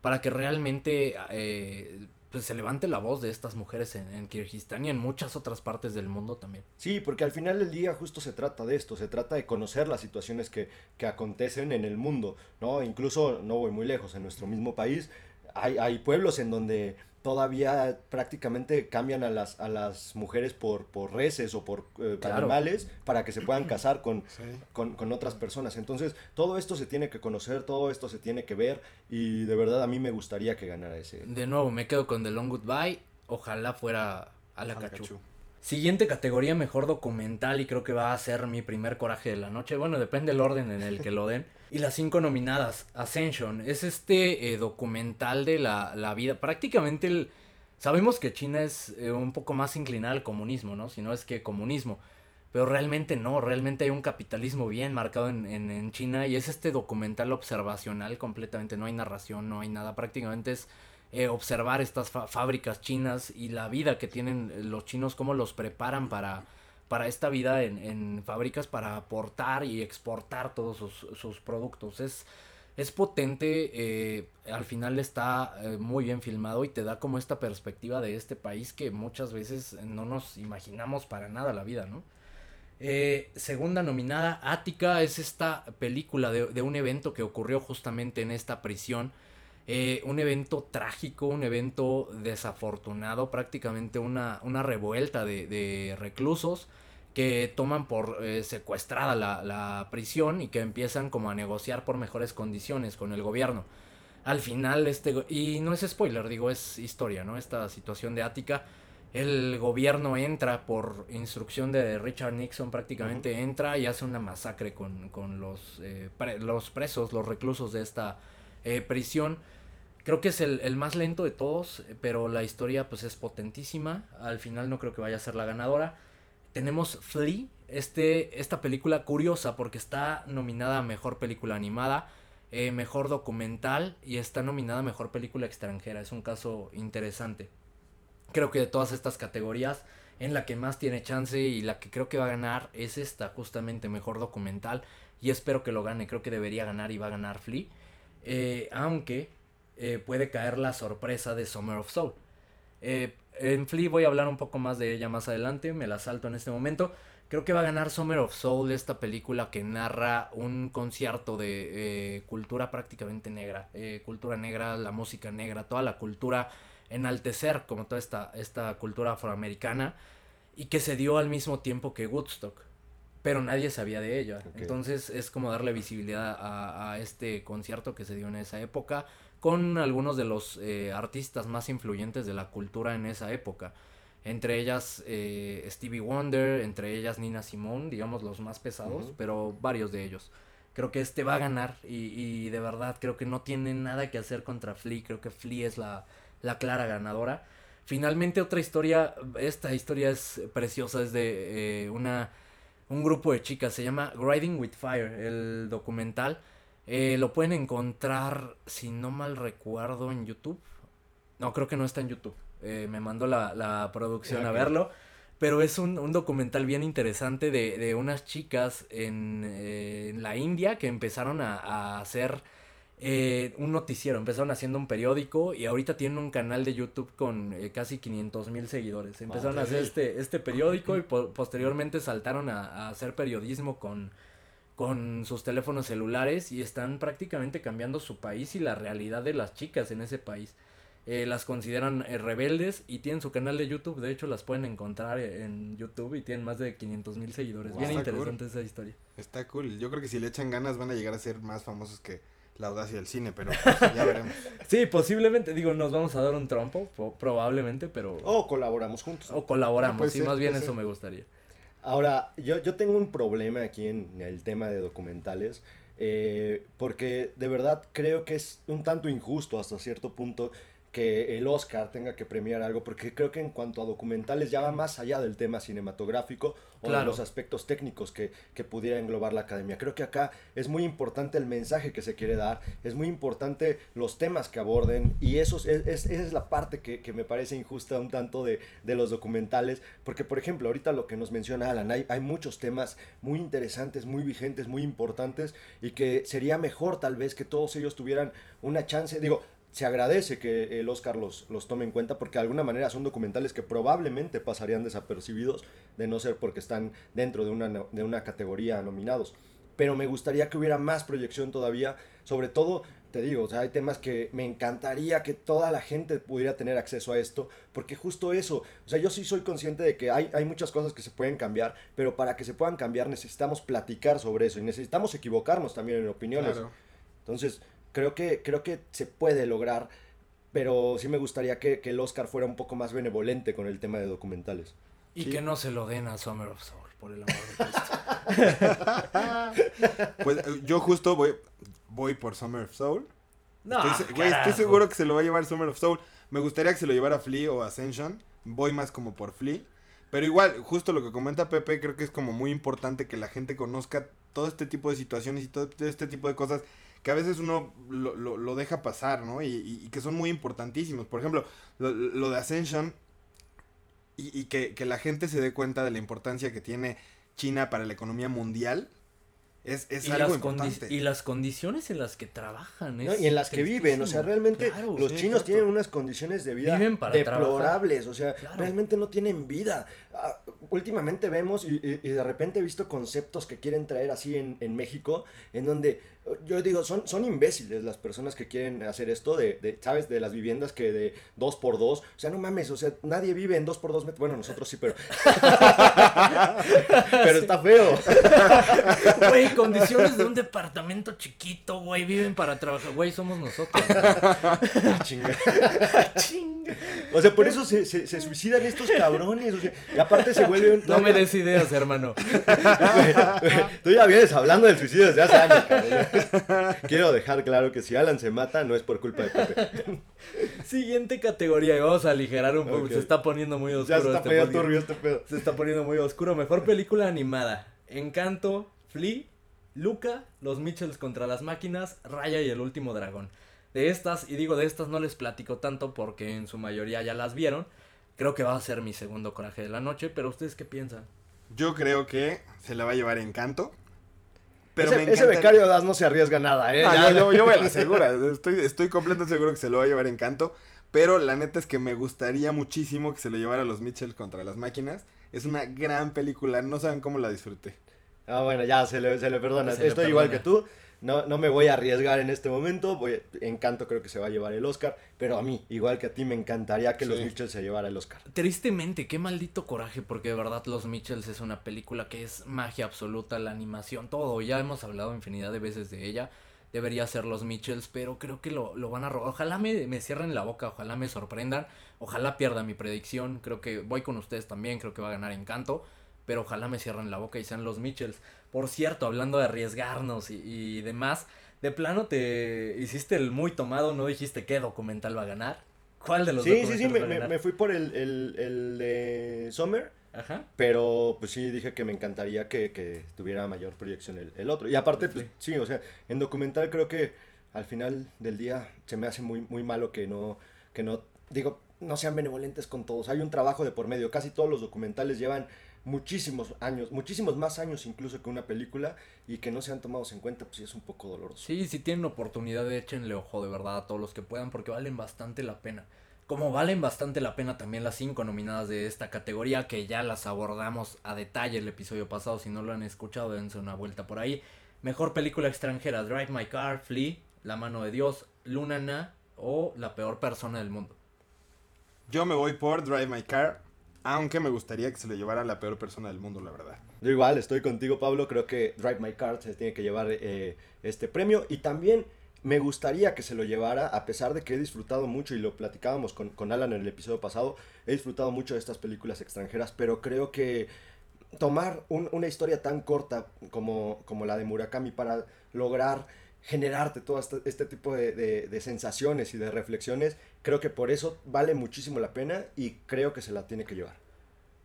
para que realmente eh, pues se levante la voz de estas mujeres en, en, Kirguistán y en muchas otras partes del mundo también. Sí, porque al final del día justo se trata de esto, se trata de conocer las situaciones que, que acontecen en el mundo, ¿no? Incluso, no voy muy lejos, en nuestro mismo país hay, hay pueblos en donde todavía prácticamente cambian a las, a las mujeres por, por reses o por eh, claro. animales para que se puedan casar con, sí. con, con, otras personas. Entonces, todo esto se tiene que conocer, todo esto se tiene que ver y de verdad a mí me gustaría que ganara ese. De nuevo, me quedo con The Long Goodbye. Ojalá fuera a la Cachu. Siguiente categoría, mejor documental, y creo que va a ser mi primer coraje de la noche. Bueno, depende del orden en el que lo den. Y las cinco nominadas, Ascension, es este eh, documental de la, la, vida. Prácticamente el... Sabemos que China es eh, un poco más inclinada al comunismo, ¿no? Si no es que comunismo. Pero realmente no, realmente hay un capitalismo bien marcado en, en, en China y es este documental observacional completamente. No hay narración, no hay nada. Prácticamente es eh, observar estas fábricas chinas y la vida que tienen los chinos, cómo los preparan para, para esta vida en, en fábricas para aportar y exportar todos sus, sus productos. Es, es potente, eh, al final está eh, muy bien filmado y te da como esta perspectiva de este país que muchas veces no nos imaginamos para nada la vida, ¿no? Eh, segunda nominada, Ática, es esta película de, de, un evento que ocurrió justamente en esta prisión. Eh, un evento trágico, un evento desafortunado, prácticamente una, una revuelta de, de, reclusos que toman por eh, secuestrada la, la, prisión y que empiezan como a negociar por mejores condiciones con el gobierno. Al final, este, y no es spoiler, digo, es historia, ¿no? Esta situación de Ática. el gobierno entra por instrucción de Richard Nixon, prácticamente entra y hace una masacre con, con los, eh, pre- los presos, los reclusos de esta eh, prisión. Creo que es el, el más lento de todos, pero la historia pues es potentísima. Al final no creo que vaya a ser la ganadora. Tenemos Flea, este, esta película curiosa porque está nominada a Mejor Película Animada, eh, Mejor Documental y está nominada a Mejor Película Extranjera. Es un caso interesante. Creo que de todas estas categorías, en la que más tiene chance y la que creo que va a ganar es esta, justamente Mejor Documental. Y espero que lo gane, creo que debería ganar y va a ganar Flea. Eh, aunque eh, puede caer la sorpresa de Summer of Soul. Eh, en Flea voy a hablar un poco más de ella más adelante, me la salto en este momento. Creo que va a ganar Summer of Soul, esta película que narra un concierto de eh, cultura prácticamente negra. eh, cultura negra, la música negra, toda la cultura, enaltecer como toda esta, esta cultura afroamericana y que se dio al mismo tiempo que Woodstock. Pero nadie sabía de ella. Entonces es como darle visibilidad a, a este concierto que se dio en esa época con algunos de los eh, artistas más influyentes de la cultura en esa época. Entre ellas eh, Stevie Wonder, entre ellas Nina Simone, digamos los más pesados, pero varios de ellos. Creo que este va a ganar y, y de verdad creo que no tiene nada que hacer contra Flea. Creo que Flea es la, la clara ganadora. Finalmente otra historia, esta historia es preciosa, es de eh, una, un grupo de chicas, se llama Riding with Fire, el documental. Eh, lo pueden encontrar, si no mal recuerdo, en YouTube. No, creo que no está en YouTube. Eh, me mandó la, la producción a Ok. verlo. Pero es un, un documental bien interesante de, de unas chicas en, eh, en la India que empezaron a, a hacer eh, un noticiero. Empezaron haciendo un periódico y ahorita tienen un canal de YouTube con eh, casi 500 mil seguidores. Empezaron a hacer este, este periódico y po- posteriormente saltaron a, a hacer periodismo con, con sus teléfonos celulares y están prácticamente cambiando su país y la realidad de las chicas en ese país. Eh, las consideran eh, rebeldes y tienen su canal de YouTube. De hecho, las pueden encontrar eh, en YouTube y tienen más de 500 mil seguidores. Wow. Bien interesante esa historia. Está cool. Yo creo que si le echan ganas van a llegar a ser más famosos que la audacia del cine, pero pues, ya veremos. Sí, posiblemente, digo, nos vamos a dar un trompo, po- probablemente, pero... O colaboramos juntos. O colaboramos, Ah, puede sí, ser, más bien puede eso ser. me gustaría. Ahora, yo, yo tengo un problema aquí en el tema de documentales, eh, porque de verdad creo que es un tanto injusto hasta cierto punto que el Oscar tenga que premiar algo, porque creo que en cuanto a documentales ya va más allá del tema cinematográfico o de Claro. los aspectos técnicos que, que pudiera englobar la academia. Creo que acá es muy importante el mensaje que se quiere dar, es muy importante los temas que aborden y eso es, es- esa es la parte que, que me parece injusta un tanto de, de los documentales, porque por ejemplo ahorita lo que nos menciona Alan, hay, hay muchos temas muy interesantes, muy vigentes, muy importantes y que sería mejor tal vez que todos ellos tuvieran una chance, digo, se agradece que el Oscar los, los tome en cuenta porque de alguna manera son documentales que probablemente pasarían desapercibidos de no ser porque están dentro de una, de una categoría nominados. Pero me gustaría que hubiera más proyección todavía, sobre todo, te digo, o sea, hay temas que me encantaría que toda la gente pudiera tener acceso a esto, porque justo eso, o sea, yo sí soy consciente de que hay, hay muchas cosas que se pueden cambiar, pero para que se puedan cambiar necesitamos platicar sobre eso y necesitamos equivocarnos también en opiniones. Claro. Entonces, creo que, creo que se puede lograr, pero sí me gustaría que, que el Oscar fuera un poco más benevolente con el tema de documentales. Y Sí. que no se lo den a Summer of Soul, por el amor de Cristo. Pues eh, yo justo voy, voy por Summer of Soul. No, Estoy, güey, estoy seguro que se lo va a llevar Summer of Soul. Me gustaría que se lo llevara Flea o Ascension. Voy más como por Flea. Pero igual, justo lo que comenta Pepe, creo que es como muy importante que la gente conozca todo este tipo de situaciones y todo este tipo de cosas que a veces uno lo, lo- lo deja pasar, ¿no? Y, y- y que son muy importantísimos. Por ejemplo, lo, lo de Ascension y, y que, que la gente se dé cuenta de la importancia que tiene China para la economía mundial. Es, es y, algo importante. y las condiciones en las que trabajan. ¿no? Y en las que viven, o sea, realmente Claro, los sí, chinos exacto. tienen unas condiciones de vida deplorables, o sea, Claro. realmente no tienen vida. Ah, últimamente vemos y, de repente he visto conceptos que quieren traer así en, en México, en donde eh, yo digo, son, son imbéciles las personas que quieren hacer esto de, de, ¿sabes? De las viviendas que de dos por dos, o sea, no mames, o sea, nadie vive en dos por dos metros, bueno, nosotros sí, pero... pero está feo. Güey, condiciones de un departamento chiquito, güey, viven para trabajar. Güey, somos nosotros. Chinga. Chinga. O sea, por eso se, se, se suicidan estos cabrones. O sea, y aparte se vuelven. No me des ideas, hermano. Tú ya vienes hablando del suicidio desde hace años, cabrón. Quiero dejar claro que si Alan se mata, no es por culpa de Pepe. Siguiente categoría, y vamos a aligerar un poco. Se está poniendo muy oscuro. Ya se está este poniendo turbio este pedo. Se está poniendo muy oscuro. Mejor película animada. Encanto, Flea, Luca, Los Mitchells contra las máquinas, Raya y el último dragón. De estas, y digo de estas no les platico tanto porque en su mayoría ya las vieron. Creo que va a ser mi segundo coraje de la noche, pero ¿ustedes qué piensan? Yo creo que se la va a llevar Encanto. Pero ese, me ese becario Das no se arriesga nada, ¿eh? Ah, Ya- yo, me la asegura. Estoy, estoy completamente seguro que se lo va a llevar Encanto. Pero la neta es que me gustaría muchísimo que se lo llevara a los Mitchell contra las máquinas. Es una gran película. No saben cómo la disfruté. Ah, bueno, ya se le, se le perdona. Se le Estoy igual que tú. No, no me voy a arriesgar en este momento. Voy, Encanto creo que se va a llevar el Oscar. Pero a mí, igual que a ti, me encantaría que los Sí. Mitchell se llevara el Oscar. Tristemente, qué maldito coraje, porque de verdad Los Mitchells es una película que es magia absoluta, la animación, todo. Ya hemos hablado infinidad de veces de ella. Debería ser Los Mitchells, pero creo que lo, lo van a robar. Ojalá me, me cierren la boca, ojalá me sorprendan. Ojalá pierda mi predicción. Creo que voy con ustedes también, creo que va a ganar Encanto. Pero ojalá me cierren la boca y sean Los Mitchells. Por cierto, hablando de arriesgarnos y, y demás, de plano te hiciste el muy tomado, no dijiste qué documental va a ganar. ¿Cuál de los Sí, sí, sí, me, me- fui por el, el, el de Summer. Ajá. Pero pues sí, dije que me encantaría que, que tuviera mayor proyección el, el otro. Y aparte, pues sí, o sea, en documental creo que al final del día se me hace muy, muy malo que no, que no, digo, no sean benevolentes con todos. Hay un trabajo de por medio. Casi todos los documentales llevan muchísimos años, muchísimos más años incluso que una película y que no sean tomados en cuenta, pues sí es un poco doloroso. Sí, si tienen oportunidad, échenle ojo de verdad a todos los que puedan porque valen bastante la pena. Como valen bastante la pena también las cinco nominadas de esta categoría que ya las abordamos a detalle el episodio pasado. Si no lo han escuchado, dense una vuelta por ahí. Mejor película extranjera, Drive My Car, Flea, La Mano de Dios, Lunana o La Peor Persona del Mundo. Yo me voy por Drive My Car. Aunque me gustaría que se lo llevara la peor persona del mundo, la verdad. Yo igual, estoy contigo, Pablo. Creo que Drive My Car se tiene que llevar eh, este premio. Y también me gustaría que se lo llevara, a pesar de que he disfrutado mucho, y lo platicábamos con, con Alan en el episodio pasado, he disfrutado mucho de estas películas extranjeras, pero creo que tomar un- una historia tan corta como, como la de Murakami para lograr generarte todo este, este tipo de, sensaciones y de reflexiones, creo que por eso vale muchísimo la pena y creo que se la tiene que llevar.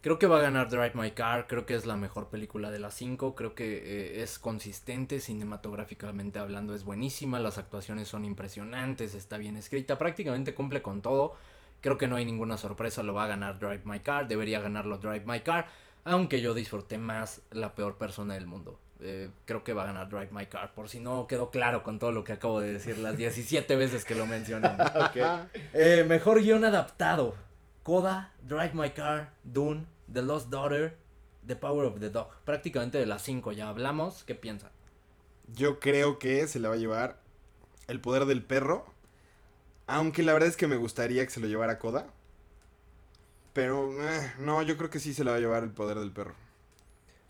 Creo que va a ganar Drive My Car, creo que es la mejor película de las cinco, creo que eh, es consistente cinematográficamente hablando, es buenísima, las actuaciones son impresionantes, está bien escrita, prácticamente cumple con todo, creo que no hay ninguna sorpresa, lo va a ganar Drive My Car, debería ganarlo Drive My Car, aunque yo disfruté más la peor persona del mundo. Eh, creo que va a ganar Drive My Car, por si no quedó claro con todo lo que acabo de decir las 17 veces que lo mencioné. Eh, mejor guion adaptado. Coda, Drive My Car, Dune, The Lost Daughter, The Power of the Dog. Prácticamente de las cinco ya hablamos. ¿Qué piensan? Yo creo que se la va a llevar El Poder del Perro. Aunque la verdad es que me gustaría que se lo llevara Coda. Pero eh, no, yo creo que sí se la va a llevar El Poder del Perro.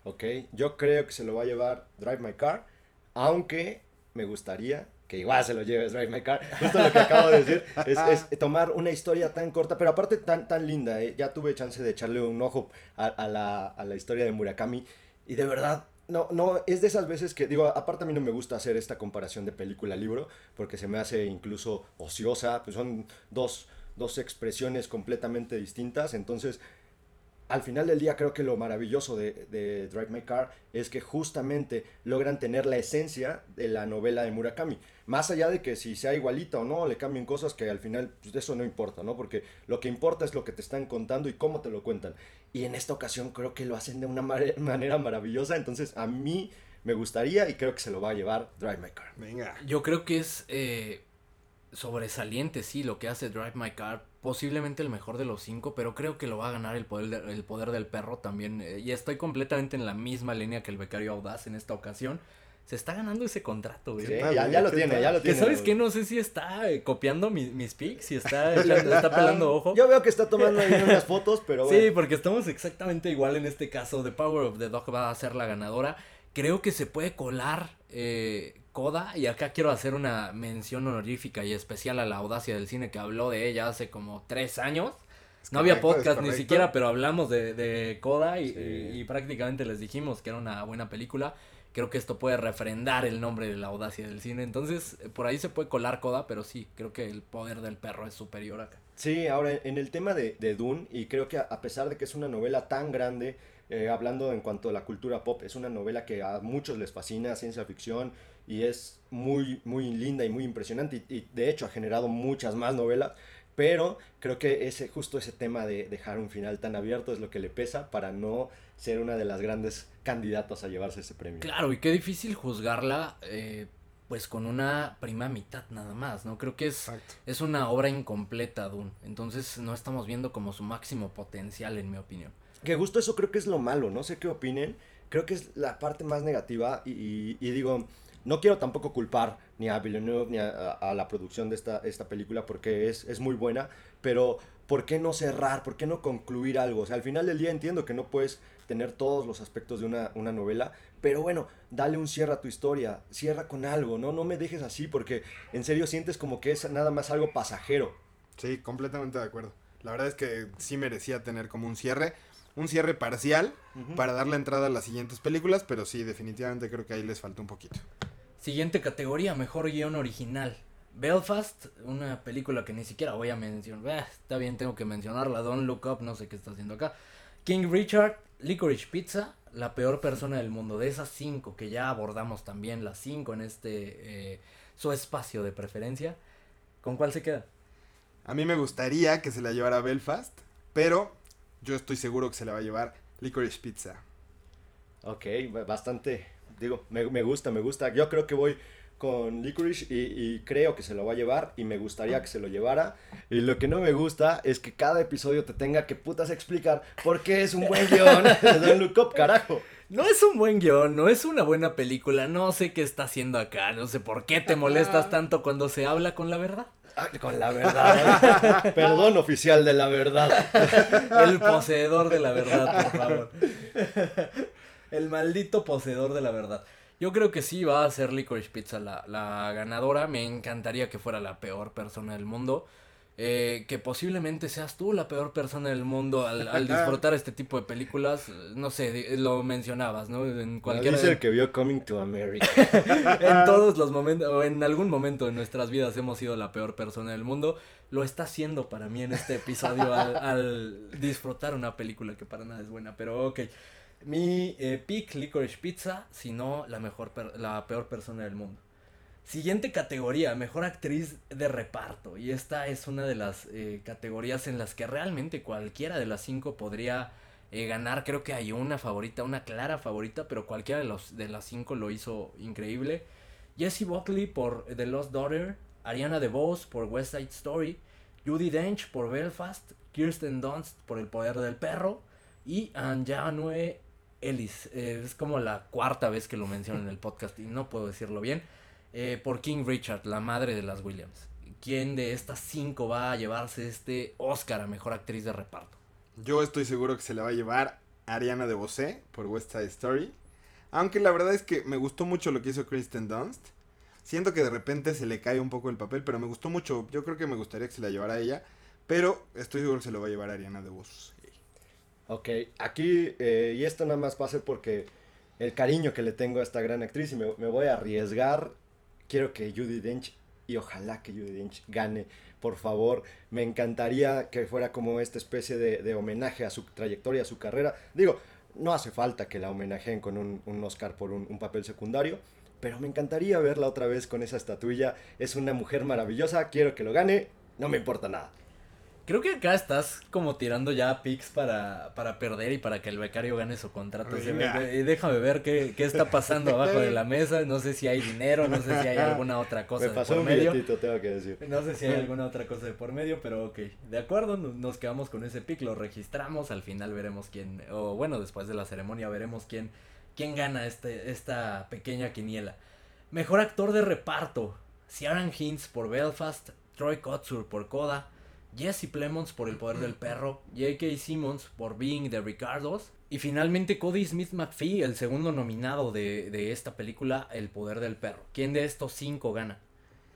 Ok, yo creo que se lo va a llevar Drive My Car, aunque me gustaría que igual se lo lleve Drive My Car. Justo lo que acabo de decir es, es tomar una historia tan corta, pero aparte tan, tan linda. ¿eh? Ya tuve chance de echarle un ojo a, a la, a la historia de Murakami y de verdad. No, no, es de esas veces que, digo, aparte a mí no me gusta hacer esta comparación de película-libro, porque se me hace incluso ociosa, pues son dos, dos expresiones completamente distintas, entonces al final del día creo que lo maravilloso de, de Drive My Car es que justamente logran tener la esencia de la novela de Murakami. Más allá de que si sea igualita o no, le cambien cosas que al final pues, eso no importa, ¿no? Porque lo que importa es lo que te están contando y cómo te lo cuentan. Y en esta ocasión creo que lo hacen de una manera maravillosa, entonces a mí me gustaría y creo que se lo va a llevar Drive My Car. Venga. Yo creo que es eh, sobresaliente, sí, lo que hace Drive My Car. Posiblemente el mejor de los cinco, pero creo que lo va a ganar el poder, de- el poder del perro también. eh, y estoy completamente en la misma línea que el becario Audaz en esta ocasión. Se está ganando ese contrato, güey. Sí, ya, lo ¿Qué tiene, ya lo Que tiene. sabes que no sé si está eh, copiando mi- mis pics, si está, echando- está pelando ojo. Yo veo que está tomando ahí unas fotos, pero Sí, bueno. porque estamos exactamente igual en este caso. The Power of the Dog va a ser la ganadora. Creo que se puede colar eh, Coda y acá quiero hacer una mención honorífica y especial a la audacia del cine que habló de ella hace como tres años. Es No había correcto, podcast ni siquiera, pero hablamos de, de Coda y, Sí. y- y prácticamente les dijimos que era una buena película. Creo que esto puede refrendar el nombre de la audacia del cine. Entonces, eh, por ahí se puede colar Coda, pero sí, creo que el poder del perro es superior acá. Sí, ahora en el tema de, de Dune, y creo que a, a pesar de que es una novela tan grande, eh, hablando en cuanto a la cultura pop, es una novela que a muchos les fascina, ciencia ficción, y es muy, muy linda y muy impresionante, y, y de hecho ha generado muchas más novelas, pero creo que ese, justo ese tema de dejar un final tan abierto es lo que le pesa para no ser una de las grandes candidatas a llevarse ese premio. Claro, y qué difícil juzgarla, eh, pues con una prima mitad nada más, ¿no? Creo que es, Exacto. es una obra incompleta, Dune. Entonces, no estamos viendo como su máximo potencial, en mi opinión. Que justo eso creo que es lo malo, no sé qué opinen, creo que es la parte más negativa y, y- y digo, no quiero tampoco culpar ni a Villeneuve ni a, a- a la producción de esta, esta película porque es, es muy buena, pero ¿por qué no cerrar? ¿Por qué no concluir algo? O sea, al final del día entiendo que no puedes tener todos los aspectos de una, una novela, pero bueno, dale un cierre a tu historia, cierra con algo, ¿no? No me dejes así porque en serio sientes como que es nada más algo pasajero. Sí, completamente de acuerdo. La verdad es que sí merecía tener como un cierre, un cierre parcial para darle entrada a las siguientes películas, pero sí, definitivamente creo que ahí les falta un poquito. Siguiente categoría, mejor guion original. Belfast, una película que ni siquiera voy a mencionar. Ah, está bien, tengo que mencionarla. Don't Look Up, no sé qué está haciendo acá. King Richard, Licorice Pizza, la peor persona del mundo. De esas cinco que ya abordamos también, las cinco en este, eh, su espacio de preferencia. ¿Con cuál se queda? A mí me gustaría que se la llevara Belfast, pero yo estoy seguro que se la va a llevar Licorice Pizza. Ok, ba- bastante, digo, me, me gusta, me gusta. Yo creo que voy con Licorice y, y creo que se lo va a llevar y me gustaría que se lo llevara. Y lo que no me gusta es que cada episodio te tenga que putas explicar por qué es un buen guion de Don't Look Up, carajo. No es un buen guion, no es una buena película, no sé qué está haciendo acá, no sé por qué te molestas tanto cuando se habla con la verdad. Ah, con la verdad. Perdón oficial de la verdad. El poseedor de la verdad, por favor. El maldito poseedor de la verdad. Yo creo que sí va a ser Licorice Pizza la, la ganadora. Me encantaría que fuera la peor persona del mundo. Eh, que posiblemente seas tú la peor persona del mundo al, al disfrutar este tipo de películas. No sé, lo mencionabas, ¿no? En cualquier Dice el que vio Coming to America. en todos los momentos, o en algún momento de nuestras vidas hemos sido la peor persona del mundo. Lo está haciendo para mí en este episodio al, al disfrutar una película que para nada es buena. Pero ok. Mi eh, pick, Licorice Pizza, si no la, mejor la peor persona del mundo. Siguiente categoría, mejor actriz de reparto. Y esta es una de las eh, categorías en las que realmente cualquiera de las cinco podría eh, ganar. Creo que hay una favorita, una clara favorita, pero cualquiera de, los, de las cinco lo hizo increíble. Jessie Buckley por The Lost Daughter, Ariana DeVos por West Side Story, Judy Dench por Belfast, Kirsten Dunst por El Poder del Perro y Anjanue Ellis. Eh, es como la cuarta vez que lo menciono en el podcast y no puedo decirlo bien. eh, por King Richard, la madre de las Williams. ¿Quién de estas cinco va a llevarse este Oscar a Mejor Actriz de Reparto? Yo estoy seguro que se la va a llevar Ariana de Bosé por West Side Story. Aunque la verdad es que me gustó mucho lo que hizo Kristen Dunst. Siento que de repente se le cae un poco el papel, pero me gustó mucho. Yo creo que me gustaría que se la llevara ella. Pero estoy seguro que se lo va a llevar Ariana de Bosé. Ok, aquí, eh, y esto nada más ser porque el cariño que le tengo a esta gran actriz y me, voy a arriesgar. Quiero que Judy Dench, y ojalá que Judy Dench gane, por favor. Me encantaría que fuera como esta especie de, homenaje a su trayectoria, a su carrera. Digo, no hace falta que la homenajeen con un, un Oscar por un papel secundario, pero me encantaría verla otra vez con esa estatuilla. Es una mujer maravillosa, quiero que lo gane, no me importa nada. Creo que acá estás como tirando ya picks para, para perder y para que el becario gane su contrato. Déjame ver qué, qué está pasando abajo de la mesa. No sé si hay dinero, no sé si hay alguna otra cosa Me de pasó por un medio. billetito, tengo que decir. No sé si hay alguna otra cosa de por medio, pero ok. De acuerdo, no- nos quedamos con ese pick, lo registramos. Al final veremos quién, o bueno, después de la ceremonia veremos quién, quién gana este, esta pequeña quiniela. Mejor actor de reparto: Ciaran Hinds por Belfast, Troy Kotsur por Coda, Jesse Plemons por El Poder del Perro, J.K. Simmons por Being the Ricardos y finalmente Cody Smith McPhee, el segundo nominado de, de esta película, El Poder del Perro. ¿Quién de estos cinco gana?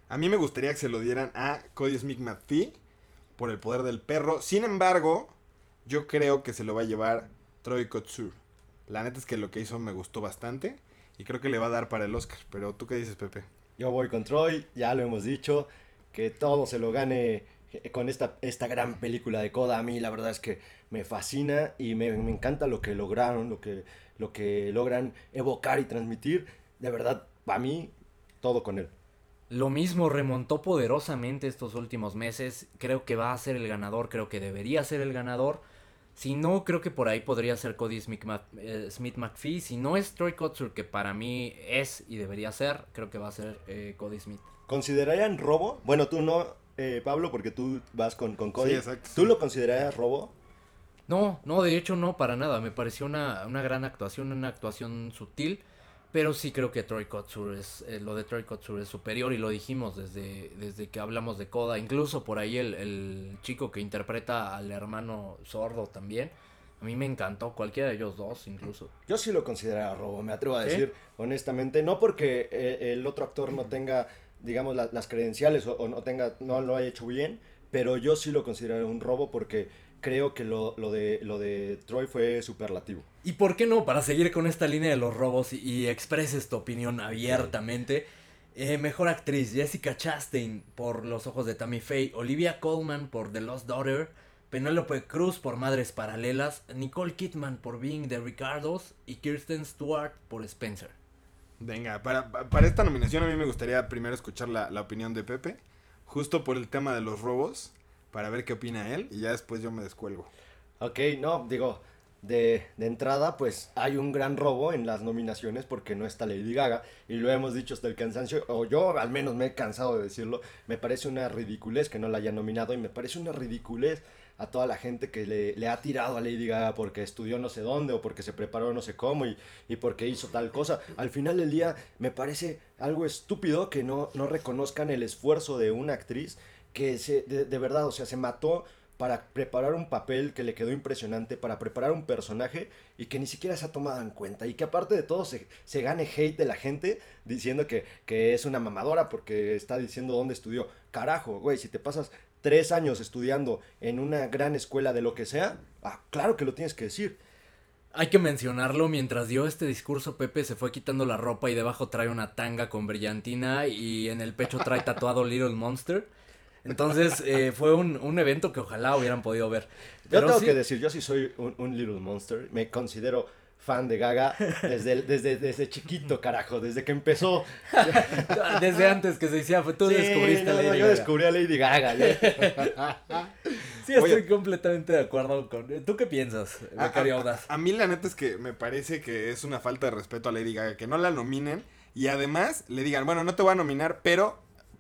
A mí me gustaría que se lo dieran a Cody Smith McPhee por el poder del perro. Sin embargo, yo creo que se lo va a llevar Troy Kotsur. La neta es que lo que hizo me gustó bastante y creo que le va a dar para el Oscar. Pero tú qué dices, Pepe? Yo voy con Troy, ya lo hemos dicho, que todo se lo gane con esta, esta gran película de Coda. A mí la verdad es que me fascina y me, me encanta lo que lograron, lo que, lo que logran evocar y transmitir. De verdad, para mí, todo con él. Lo mismo remontó poderosamente estos últimos meses. Creo que va a ser el ganador, creo que debería ser el ganador. Si no, creo que por ahí podría ser Cody Smith, eh, Smith McPhee. Si no es Troy Kotsur, que para mí es y debería ser, creo que va a ser eh, Cody Smith. ¿Considerarían robo? Bueno, tú no, eh, Pablo, porque tú vas con, con Cody. Sí, exacto, ¿Tú sí. lo considerarías robo? No, no, de hecho no, para nada. Me pareció una, una gran actuación, una actuación sutil. Pero sí creo que Troy Kotsur es, eh, lo de Troy Kotsur es superior y lo dijimos desde, desde que hablamos de Coda. Incluso por ahí el, el chico que interpreta al hermano sordo también. A mí me encantó, cualquiera de ellos dos incluso. Yo sí lo consideraría robo, me atrevo a ¿Sí? decir, honestamente. No porque eh, el otro actor no tenga, digamos, la- las credenciales o, no tenga, no lo haya hecho bien, pero yo sí lo consideraría un robo porque creo que lo, lo de, lo de Troy fue superlativo. ¿Y por qué no? Para seguir con esta línea de los robos y, y expreses tu opinión abiertamente. eh, mejor actriz, Jessica Chastain por Los Ojos de Tammy Faye, Olivia Colman por The Lost Daughter, Penélope Cruz por Madres Paralelas, Nicole Kidman por Being the Ricardos y Kirsten Stewart por Spencer. Venga, para, pa- para esta nominación a mí me gustaría primero escuchar la, la opinión de Pepe, justo por el tema de los robos, para ver qué opina él y ya después yo me descuelgo. Ok, no, digo, de, de entrada, pues hay un gran robo en las nominaciones porque no está Lady Gaga y lo hemos dicho hasta el cansancio, o yo al menos me he cansado de decirlo, me parece una ridiculez que no la haya nominado y me parece una ridiculez a toda la gente que le, le ha tirado a Lady Gaga porque estudió no sé dónde o porque se preparó no sé cómo y, y porque hizo tal cosa. Al final del día me parece algo estúpido que no, no reconozcan el esfuerzo de una actriz que se, de, de verdad, o sea, se mató para preparar un papel que le quedó impresionante, para preparar un personaje y que ni siquiera se ha tomado en cuenta. Y que aparte de todo se, se gane hate de la gente diciendo que, que es una mamadora porque está diciendo dónde estudió. Carajo, güey, si te pasas tres años estudiando en una gran escuela de lo que sea, ah, claro que lo tienes que decir. Hay que mencionarlo, mientras dio este discurso, Pepe se fue quitando la ropa y debajo trae una tanga con brillantina y en el pecho trae tatuado Little Monster. Entonces eh, fue un, un evento que ojalá hubieran podido ver. Yo Pero tengo sí- que decir, yo sí soy un, un Little Monster, me considero fan de Gaga desde, el- desde, desde chiquito, carajo, desde que empezó. Desde antes que se decía, fue tú Sí, descubriste a no, no, Lady yo Gaga. descubrí a Lady Gaga. Sí, estoy Oye. completamente de acuerdo con... ¿Tú qué piensas, A, Becario a- Audaz? a mí la neta es que me parece que es una falta de respeto a Lady Gaga que no la nominen y además le digan, bueno, no te voy a nominar, pero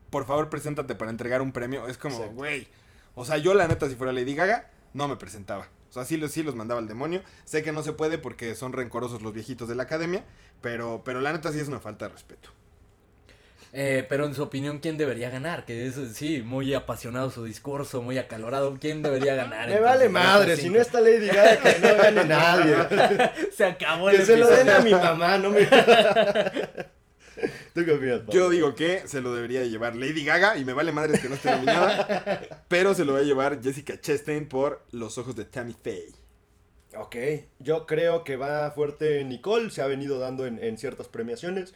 por favor preséntate para entregar un premio. Es como, güey, o sea, yo la neta si fuera Lady Gaga, no me presentaba. O sea, sí, los- sí los mandaba al demonio. Sé que no se puede porque son rencorosos los viejitos de la academia, pero, pero la neta sí es una falta de respeto. Eh, pero en su opinión, ¿quién debería ganar? Que es, sí, muy apasionado su discurso, muy acalorado. ¿Quién debería ganar? Me vale madre, si no está Lady Gaga, que no gane nadie. Se acabó el Que se lo den a mi mamá, no me... ¿Tú qué opinas, Pablo? Yo digo que se lo debería de llevar Lady Gaga y me vale madres que no esté nominada, pero se lo va a llevar Jessica Chastain por Los ojos de Tammy Faye. Ok, yo creo que va fuerte Nicole, se ha venido dando en, en ciertas premiaciones.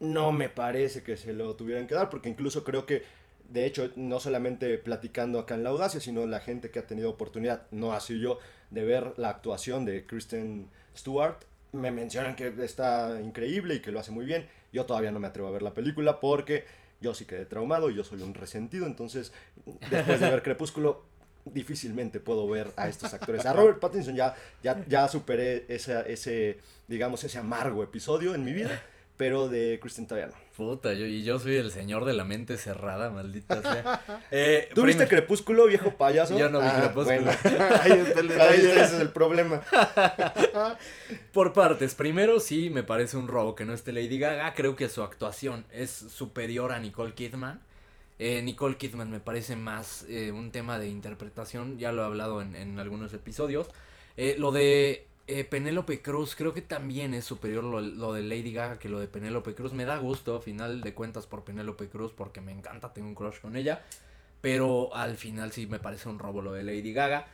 No me parece que se lo tuvieran que dar, porque incluso creo que, de hecho, no solamente platicando acá en la audacia, sino la gente que ha tenido oportunidad, no así yo, de ver la actuación de Kristen Stewart, me mencionan que está increíble y que lo hace muy bien. Yo todavía no me atrevo a ver la película porque yo sí quedé traumado y yo soy un resentido, entonces después de ver Crepúsculo difícilmente puedo ver a estos actores. A Robert Pattinson ya, ya, ya superé esa, ese, digamos, ese amargo episodio en mi vida, pero de Kristen todavía no. Puta, yo, y yo soy el señor de la mente cerrada, maldita sea. Eh, ¿Tú viste Crepúsculo, viejo payaso? Yo no vi Crepúsculo. Bueno, Ahí está el ahí detalle. está, ese es el problema. Por partes, primero sí me parece un robo que no esté Lady Gaga, creo que su actuación es superior a Nicole Kidman. Eh, Nicole Kidman me parece más eh, un tema de interpretación, ya lo he hablado en, en algunos episodios. Eh, lo de eh, Penélope Cruz, creo que también es superior lo, lo de Lady Gaga que lo de Penélope Cruz. Me da gusto, a final de cuentas, por Penélope Cruz, porque me encanta, tengo un crush con ella. Pero al final sí me parece un robo lo de Lady Gaga.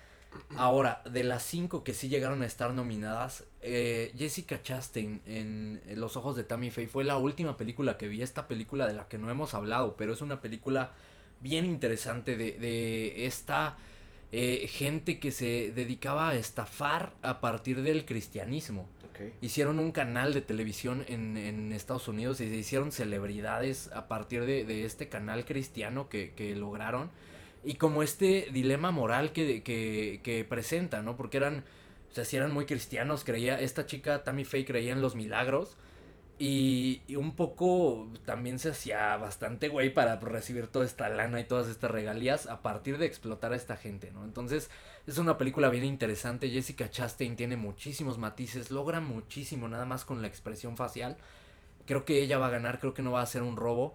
Ahora, de las cinco que sí llegaron a estar nominadas, eh, Jessica Chastain en, Los Ojos de Tammy Faye fue la última película que vi. Esta película de la que no hemos hablado, pero es una película bien interesante de, de esta eh, gente que se dedicaba a estafar a partir del cristianismo. Hicieron un canal de televisión en, en Estados Unidos y se hicieron celebridades a partir de, de este canal cristiano que, que lograron. Y como este dilema moral que, que, que presenta, ¿no? Porque eran, o sea, si eran muy cristianos, creía, esta chica Tammy Faye creía en los milagros. Y, un poco también se hacía bastante güey para recibir toda esta lana y todas estas regalías a partir de explotar a esta gente, ¿no? Entonces es una película bien interesante. Jessica Chastain tiene muchísimos matices, logra muchísimo nada más con la expresión facial. Creo que ella va a ganar, creo que no va a ser un robo.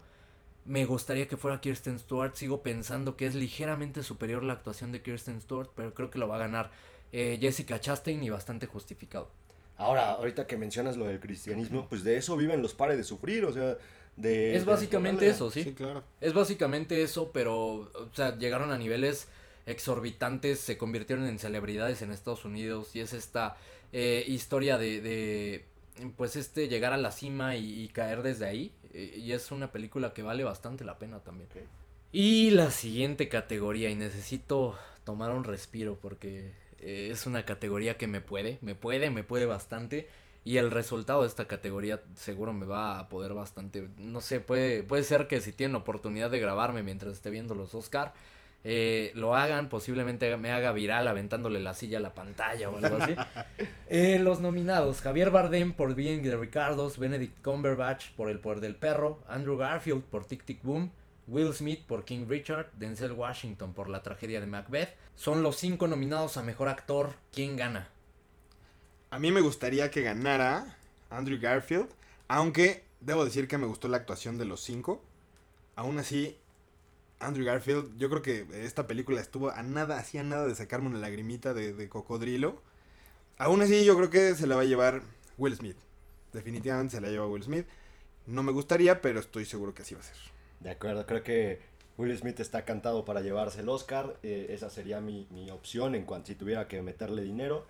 Me gustaría que fuera Kirsten Stewart. Sigo pensando que es ligeramente superior la actuación de Kirsten Stewart, pero creo que lo va a ganar eh, Jessica Chastain y bastante justificado. Ahora, ahorita que mencionas lo del cristianismo, pues de eso viven los pares de sufrir, o sea, de... Es básicamente de- eso, ¿sí? Sí, claro. Es básicamente eso, pero, o sea, llegaron a niveles exorbitantes, se convirtieron en celebridades en Estados Unidos y es esta eh, historia de, de, pues, este, llegar a la cima y, y caer desde ahí. eh, y es una película que vale bastante la pena también. Y la siguiente categoría, y necesito tomar un respiro porque eh, es una categoría que me puede, me puede, me puede bastante. Y el resultado de esta categoría seguro me va a poder bastante. No sé, puede, puede ser que si tienen oportunidad de grabarme mientras esté viendo los Oscar, eh, lo hagan, posiblemente me haga viral aventándole la silla a la pantalla o algo así. Eh, los nominados, Javier Bardem por Being the Ricardos, Benedict Cumberbatch por El Poder del Perro, Andrew Garfield por Tic Tic Boom, Will Smith por King Richard, Denzel Washington por La Tragedia de Macbeth. Son los cinco nominados a Mejor Actor. ¿Quién gana? A mí me gustaría que ganara Andrew Garfield, aunque debo decir que me gustó la actuación de los cinco. Aún así, Andrew Garfield, yo creo que esta película estuvo a nada, hacía nada de sacarme una lagrimita de, de cocodrilo. Aún así, yo creo que se la va a llevar Will Smith. Definitivamente se la lleva Will Smith. No me gustaría, pero estoy seguro que así va a ser. De acuerdo, creo que Will Smith está cantado para llevarse el Oscar. eh, esa sería mi, mi opción en cuanto si tuviera que meterle dinero.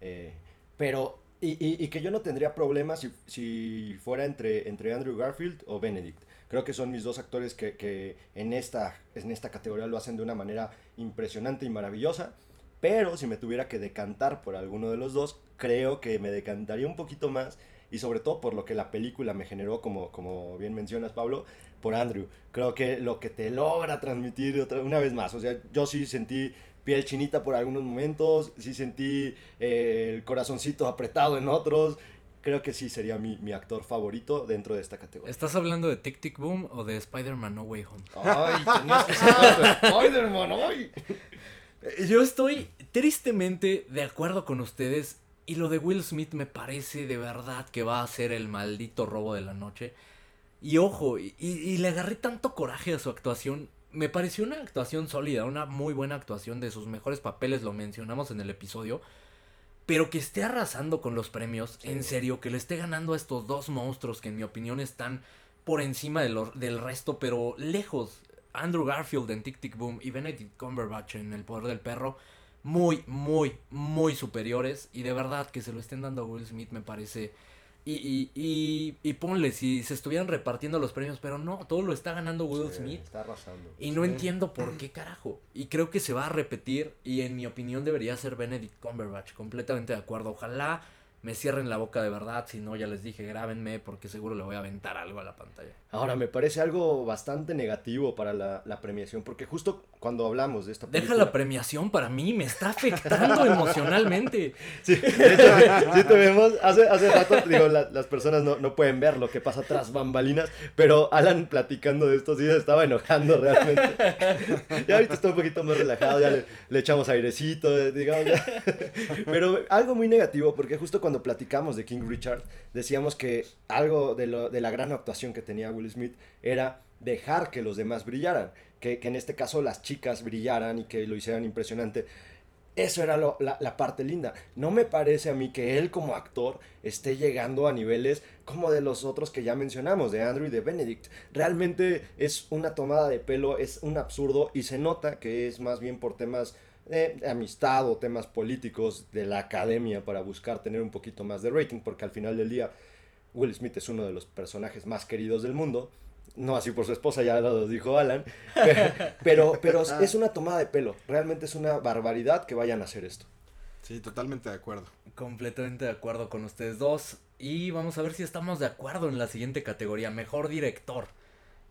eh, pero, y, y- y que yo no tendría problemas si, si fuera entre, entre Andrew Garfield o Benedict. Creo que son mis dos actores que, que en, esta, en esta categoría lo hacen de una manera impresionante y maravillosa. Pero si me tuviera que decantar por alguno de los dos, creo que me decantaría un poquito más. Y sobre todo por lo que la película me generó, como, como bien mencionas, Pablo, por Andrew. Creo que lo que te logra transmitir otra, una vez más. O sea, yo sí sentí piel chinita por algunos momentos, sí sentí eh, el corazoncito apretado en otros. Creo que sí sería mi, mi actor favorito dentro de esta categoría. ¿Estás hablando de Tic Tic Boom o de Spider-Man No Way Home? Ay, tenías que tu Spider-Man, ay. Eh, Yo estoy tristemente de acuerdo con ustedes y lo de Will Smith me parece de verdad que va a ser el maldito robo de la noche. Y ojo, y, y le agarré tanto coraje a su actuación. Me pareció una actuación sólida, una muy buena actuación de sus mejores papeles, lo mencionamos en el episodio. Pero que esté arrasando con los premios, en serio, que le esté ganando a estos dos monstruos que en mi opinión están por encima de lo- del resto, pero lejos. Andrew Garfield en Tic Tic Boom y Benedict Cumberbatch en El Poder del Perro, muy, muy, muy superiores. Y de verdad que se lo estén dando a Will Smith me parece... Y, y, y, y ponle, si se estuvieran repartiendo los premios, pero no, todo lo está ganando Will Sí, Smith. Está arrasando. Y no entiendo por qué carajo. Y creo que se va a repetir. Y en mi opinión debería ser Benedict Cumberbatch. Completamente de acuerdo. Ojalá me cierren la boca de verdad. Si no, ya les dije, grábenme porque seguro le voy a aventar algo a la pantalla. Ahora, me parece algo bastante negativo para la, la premiación, porque justo cuando hablamos de esta Deja película... la premiación para mí. Me está afectando emocionalmente. Sí, de hecho, sí te vemos. Hace, hace rato, digo, la- las personas no, no pueden ver lo que pasa tras bambalinas, pero Alan platicando de esto sí se estaba enojando realmente. Ya ahorita está un poquito más relajado, ya le, le echamos airecito, digamos. ya. Pero algo muy negativo, porque justo cuando platicamos de King Richard, decíamos que algo de, lo- de la gran actuación que tenía Smith era dejar que los demás brillaran, que, en este caso las chicas brillaran y que lo hicieran impresionante. Eso era la, la parte linda. No me parece a mí que él como actor esté llegando a niveles como de los otros que ya mencionamos, de Andrew y de Benedict. Realmente es una tomada de pelo, es un absurdo y se nota que es más bien por temas de amistad o temas políticos de la academia para buscar tener un poquito más de rating, porque al final del día Will Smith es uno de los personajes más queridos del mundo. No así por su esposa, ya lo dijo Alan. Pero, pero es una tomada de pelo. Realmente es una barbaridad que vayan a hacer esto. Sí, totalmente de acuerdo. Completamente de acuerdo con ustedes dos. Y vamos a ver si estamos de acuerdo en la siguiente categoría. Mejor director.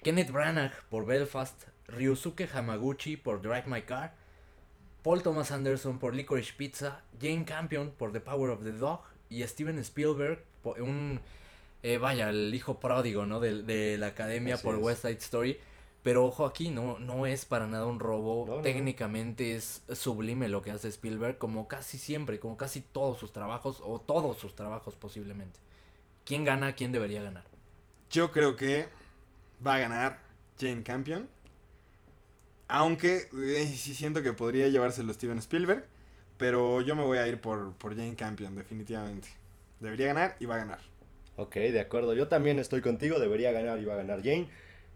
Kenneth Branagh por Belfast. Ryusuke Hamaguchi por Drive My Car. Paul Thomas Anderson por Licorice Pizza. Jane Campion por The Power of the Dog. Y Steven Spielberg por un... eh, vaya, el hijo pródigo, ¿no? De, de la academia Así por es. West Side Story. Pero ojo aquí, no, no es para nada un robo. No, no, no. Técnicamente es sublime lo que hace Spielberg, como casi siempre, como casi todos sus trabajos, o todos sus trabajos posiblemente. ¿Quién gana? ¿Quién debería ganar? Yo creo que va a ganar Jane Campion. Aunque eh, sí siento que podría llevárselo Steven Spielberg. Pero yo me voy a ir por, por Jane Campion, definitivamente. Debería ganar y va a ganar. Ok, de acuerdo. Yo también estoy contigo. Debería ganar y va a ganar Jane.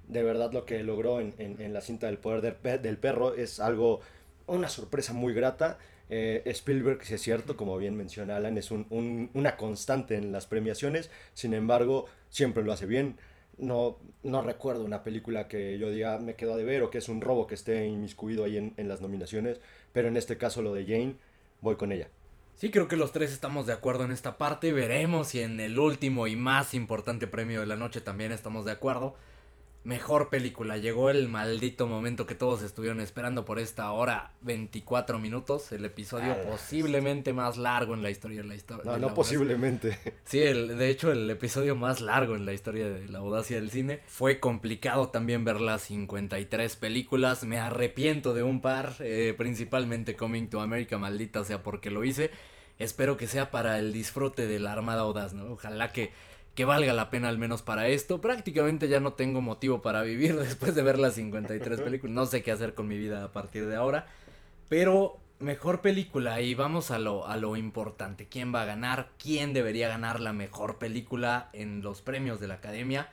De verdad lo que logró en, en- la cinta del poder del, del perro es algo, una sorpresa muy grata. Eh, Spielberg, si es cierto, como bien menciona Alan, es un- un- una constante en las premiaciones. Sin embargo, siempre lo hace bien. No, no recuerdo una película que yo diga me quedo de ver o que es un robo que esté inmiscuido ahí en, en las nominaciones. Pero en este caso lo de Jane, voy con ella. Sí, creo que los tres estamos de acuerdo en esta parte. Veremos si en el último y más importante premio de la noche también estamos de acuerdo. Mejor película. Llegó el maldito momento que todos estuvieron esperando por esta hora 24 minutos. El episodio Ah, posiblemente más largo en la historia de la historia. No, no posiblemente. Sí, el, de hecho el episodio más largo en la historia de la audacia del cine. Fue complicado también ver las 53 películas. Me arrepiento de un par, eh, principalmente Coming to America, maldita sea porque lo hice. Espero que sea para el disfrute de la Armada Audaz, ¿no? Ojalá que, que valga la pena al menos para esto. Prácticamente ya no tengo motivo para vivir después de ver las 53 películas. No sé qué hacer con mi vida a partir de ahora. Pero mejor película y vamos a lo, a lo importante. ¿Quién va a ganar? ¿Quién debería ganar la mejor película en los premios de la academia?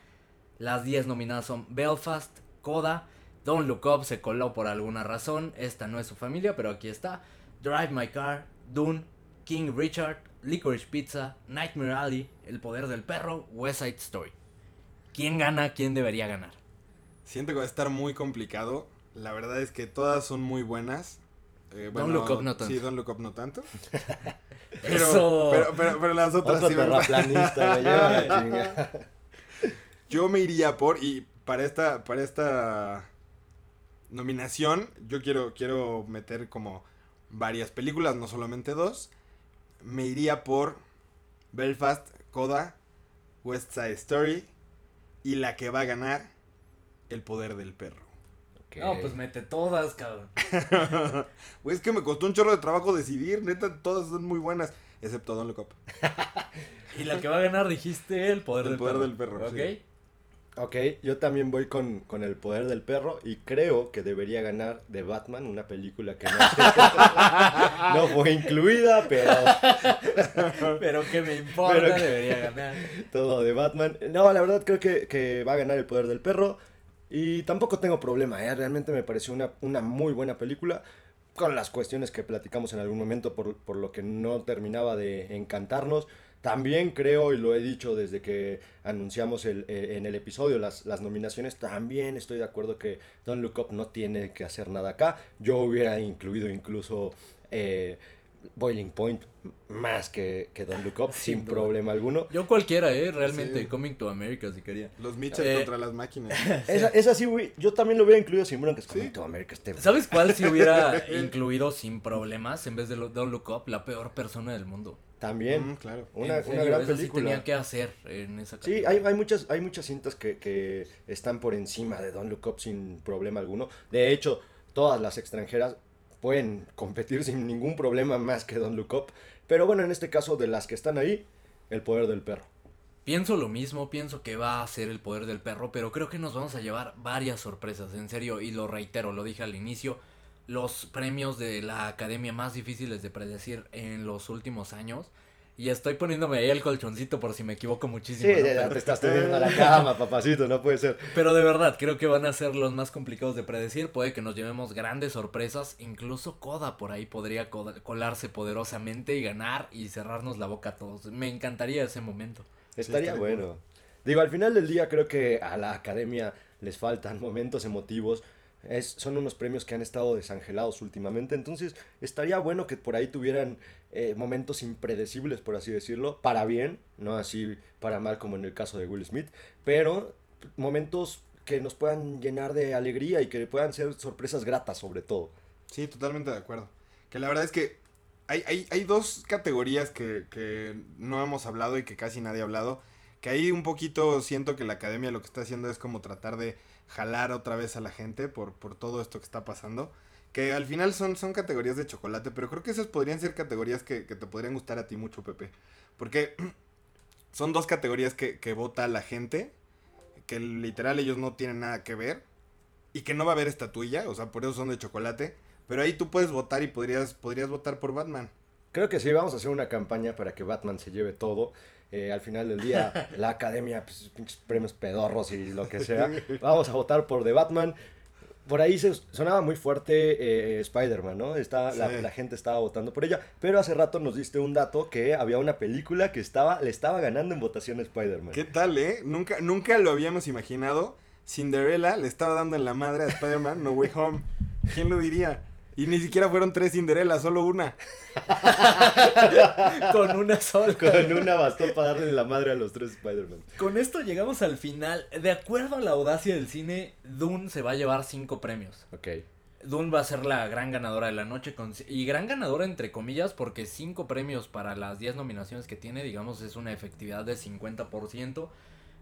Las 10 nominadas son Belfast, Coda, Don't Look Up se coló por alguna razón. Esta no es su familia, pero aquí está. Drive My Car, Dune, King Richard, Licorice Pizza, Nightmare Alley, El Poder del Perro, West Side Story. ¿Quién gana? ¿Quién debería ganar? Siento que va a estar muy complicado. La verdad es que todas son muy buenas. Eh, Don't Look Up no tanto. Sí, Don't Look Up no tanto. Eso. Pero, pero, pero las otras Otro sí me- terraplanista, me lleva la chingada. Yo me iría por, y para esta, para esta nominación, yo quiero, quiero meter como varias películas, no solamente dos. Me iría por Belfast, Coda, West Side Story y la que va a ganar, El Poder del Perro. No, pues mete todas, cabrón. Güey, es que me costó un chorro de trabajo decidir, neta, todas son muy buenas, excepto Don't Look Up. Y la que va a ganar dijiste el poder, El del, poder perro. del perro, Ok. sí. Ok, yo también voy con, con el poder del perro y creo que debería ganar de Batman, una película que no, no fue incluida, pero Pero que me importa, que- debería ganar. todo de Batman. No, la verdad creo que, que va a ganar el poder del perro y tampoco tengo problema, ¿eh? realmente me pareció una, una muy buena película con las cuestiones que platicamos en algún momento por, por lo que no terminaba de encantarnos. También creo, y lo he dicho desde que anunciamos el, eh, en el episodio las, las nominaciones, también estoy de acuerdo que Don't Look Up no tiene que hacer nada acá. Yo hubiera incluido incluso eh, Boiling Point más que, que Don't Look Up, sin, problema alguno. Yo cualquiera, eh, realmente, Sí. Coming to America si quería. Los Mitchell Eh, contra las máquinas. Esa, esa sí, güey, yo también lo hubiera incluido sin broncas. Coming to America, este- ¿Sabes cuál si hubiera incluido sin problemas en vez de lo- Don't Look Up? La peor persona del mundo. También. Mm, claro. Una, En serio, una gran eso sí película. tenía que hacer en esa Sí, hay, hay muchas, hay muchas cintas que, que están por encima de Don't Look Up sin problema alguno. De hecho, todas las extranjeras pueden competir sin ningún problema más que Don't Look Up. Pero bueno, en este caso, de las que están ahí, el poder del perro. Pienso lo mismo, pienso que va a ser el poder del perro, pero creo que nos vamos a llevar varias sorpresas, en serio, y lo reitero, lo dije al inicio, los premios de la academia más difíciles de predecir en los últimos años. Y estoy poniéndome ahí el colchoncito por si me equivoco muchísimo. Sí, ¿no? ya Pero- te estás teniendo a la cama, papacito, no puede ser. Pero de verdad, creo que van a ser los más complicados de predecir. Puede que nos llevemos grandes sorpresas. Incluso Koda por ahí podría co- colarse poderosamente y ganar y cerrarnos la boca a todos. Me encantaría ese momento. Estaría estaría bueno. Digo, al final del día creo que a la academia les faltan momentos emotivos. Es, son unos premios que han estado desangelados últimamente. Entonces, estaría bueno que por ahí tuvieran eh, momentos impredecibles, por así decirlo. Para bien, no así para mal como en el caso de Will Smith. Pero momentos que nos puedan llenar de alegría y que puedan ser sorpresas gratas sobre todo. Sí, totalmente de acuerdo. Que la verdad es que hay, hay, hay dos categorías que, que no hemos hablado y que casi nadie ha hablado. Que ahí un poquito siento que la academia lo que está haciendo es como tratar de jalar otra vez a la gente por, por todo esto que está pasando. Que al final son, son categorías de chocolate, pero creo que esas podrían ser categorías que, que te podrían gustar a ti mucho, Pepe. Porque son dos categorías que, que vota la gente, que literal ellos no tienen nada que ver, y que no va a haber estatuilla, o sea, por eso son de chocolate. Pero ahí tú puedes votar y podrías, podrías votar por Batman. Creo que sí, vamos a hacer una campaña para que Batman se lleve todo. Eh, al final del día, la academia, pues, premios pedorros y lo que sea. Vamos a votar por The Batman. Por ahí se sonaba muy fuerte eh, Spider-Man, ¿no? Está, la, Sí. la gente estaba votando por ella. Pero hace rato nos diste un dato que había una película que estaba, le estaba ganando en votación a Spider-Man. ¿Qué tal, eh? Nunca, nunca lo habíamos imaginado. Cinderella le estaba dando en la madre a Spider-Man No Way Home. ¿Quién lo diría? Y ni siquiera fueron tres Cinderella, solo una. Con una sola. Con una bastó para darle la madre a los tres Spider-Man. Con esto llegamos al final. De acuerdo a la audacia del cine, Dune se va a llevar cinco premios. Ok. Dune va a ser la gran ganadora de la noche. con- y gran ganadora entre comillas porque cinco premios para las 10 nominaciones que tiene, digamos, es una efectividad del 50%.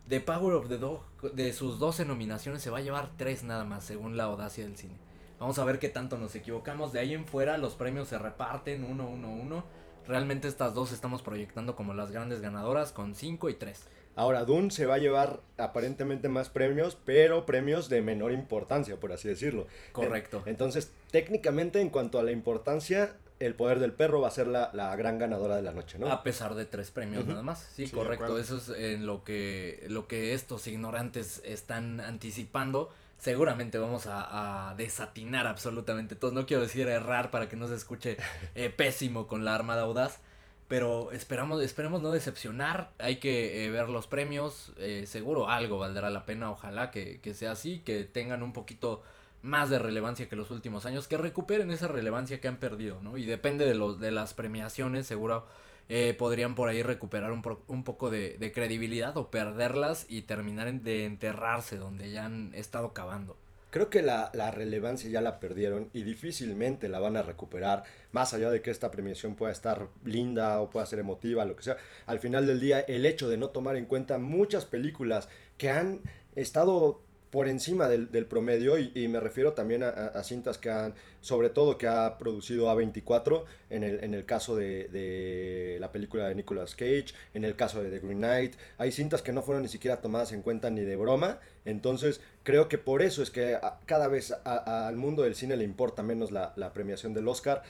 The Power of the Dog, de sus 12 nominaciones, se va a llevar tres nada más, según la audacia del cine. Vamos a ver qué tanto nos equivocamos. De ahí en fuera los premios se reparten uno, uno, uno. Realmente estas dos estamos proyectando como las grandes ganadoras con 5 y 3. Ahora, Dune se va a llevar aparentemente más premios, pero premios de menor importancia, por así decirlo. Correcto. En- Entonces, técnicamente, en cuanto a la importancia, el poder del perro va a ser la, la gran ganadora de la noche, ¿no? A pesar de tres premios nada más. Sí, Sí, correcto. Eso es en lo que, lo que estos ignorantes están anticipando. Seguramente vamos a, a desatinar absolutamente todos. No quiero decir errar para que no se escuche eh, pésimo con la Armada Audaz. Pero esperamos, esperemos no decepcionar. Hay que eh, ver los premios. eh, seguro algo valdrá la pena. Ojalá que, que sea así. Que tengan un poquito más de relevancia que los últimos años. Que recuperen esa relevancia que han perdido, ¿no? Y depende de, los, de las premiaciones. Seguro eh, podrían por ahí recuperar un, poco de, credibilidad o perderlas y terminar de enterrarse donde ya han estado cavando. Creo que la, la relevancia ya la perdieron y difícilmente la van a recuperar, más allá de que esta premiación pueda estar linda o pueda ser emotiva, lo que sea. Al final del día, el hecho de no tomar en cuenta muchas películas que han estado por encima del, del promedio y, me refiero también a, cintas que han, sobre todo que ha producido A24 en el, en el caso de, la película de Nicolas Cage, en el caso de The Green Knight, hay cintas que no fueron ni siquiera tomadas en cuenta ni de broma, entonces creo que por eso es que cada vez al mundo del cine le importa menos la, la premiación del Oscar.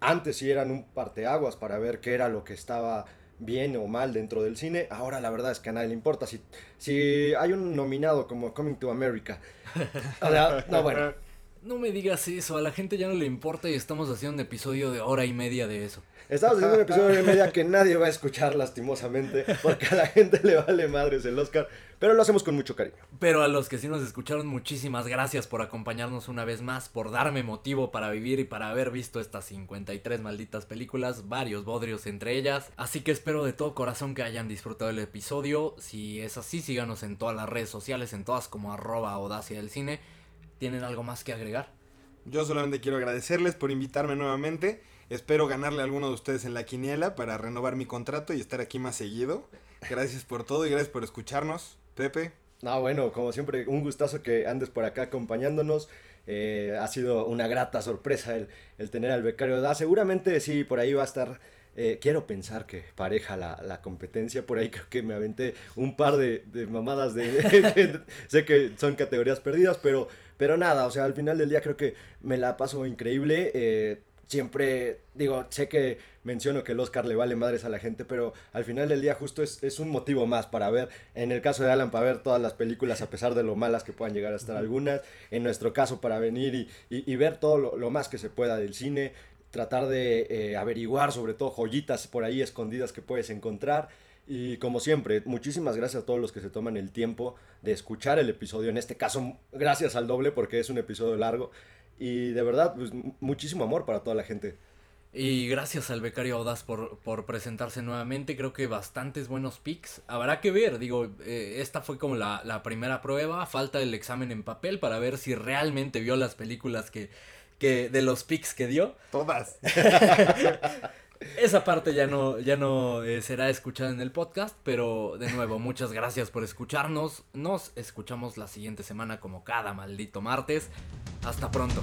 Antes sí eran un parteaguas para ver qué era lo que estaba bien o mal dentro del cine. Ahora la verdad es que a nadie le importa. Si, si hay un nominado como Coming to America. O sea, no, bueno. No me digas eso, a la gente ya no le importa y estamos haciendo un episodio de hora y media de eso. Estamos haciendo un episodio de media que nadie va a escuchar lastimosamente porque a la gente le vale madres el Oscar, pero lo hacemos con mucho cariño. Pero a los que sí nos escucharon, muchísimas gracias por acompañarnos una vez más, por darme motivo para vivir y para haber visto estas 53 malditas películas, varios bodrios entre ellas. Así que espero de todo corazón que hayan disfrutado el episodio. Si es así, síganos en todas las redes sociales, en todas como arroba audacia del cine. ¿Tienen algo más que agregar? Yo solamente quiero agradecerles por invitarme nuevamente. Espero ganarle a alguno de ustedes en la quiniela para renovar mi contrato y estar aquí más seguido. Gracias por todo y gracias por escucharnos. Pepe. No, bueno, como siempre, un gustazo que andes por acá acompañándonos. Eh, ha sido una grata sorpresa el, tener al becario. Ah, seguramente sí, por ahí va a estar Eh, quiero pensar que pareja la, competencia. Por ahí creo que me aventé un par de, de mamadas de... sé que son categorías perdidas, pero, pero nada, o sea, al final del día creo que me la paso increíble. Eh, siempre, digo, sé que menciono que el Oscar le vale madres a la gente, pero al final del día justo es, es, un motivo más para ver, en el caso de Alan, para ver todas las películas a pesar de lo malas que puedan llegar a estar algunas, en nuestro caso para venir y, y, y ver todo lo, lo, más que se pueda del cine, tratar de eh, averiguar sobre todo joyitas por ahí escondidas que puedes encontrar. Y como siempre, muchísimas gracias a todos los que se toman el tiempo de escuchar el episodio. En este caso, gracias al doble porque es un episodio largo. Y de verdad, pues, muchísimo amor para toda la gente. Y gracias al becario Audaz por, por presentarse nuevamente. Creo que bastantes buenos picks. Habrá que ver, digo, eh, esta fue como la, la, primera prueba. Falta el examen en papel para ver si realmente vio las películas que, que de los picks que dio. Todas. Esa parte ya no, ya no eh, será escuchada en el podcast, pero de nuevo, muchas gracias por escucharnos. Nos escuchamos la siguiente semana como cada maldito martes. Hasta pronto.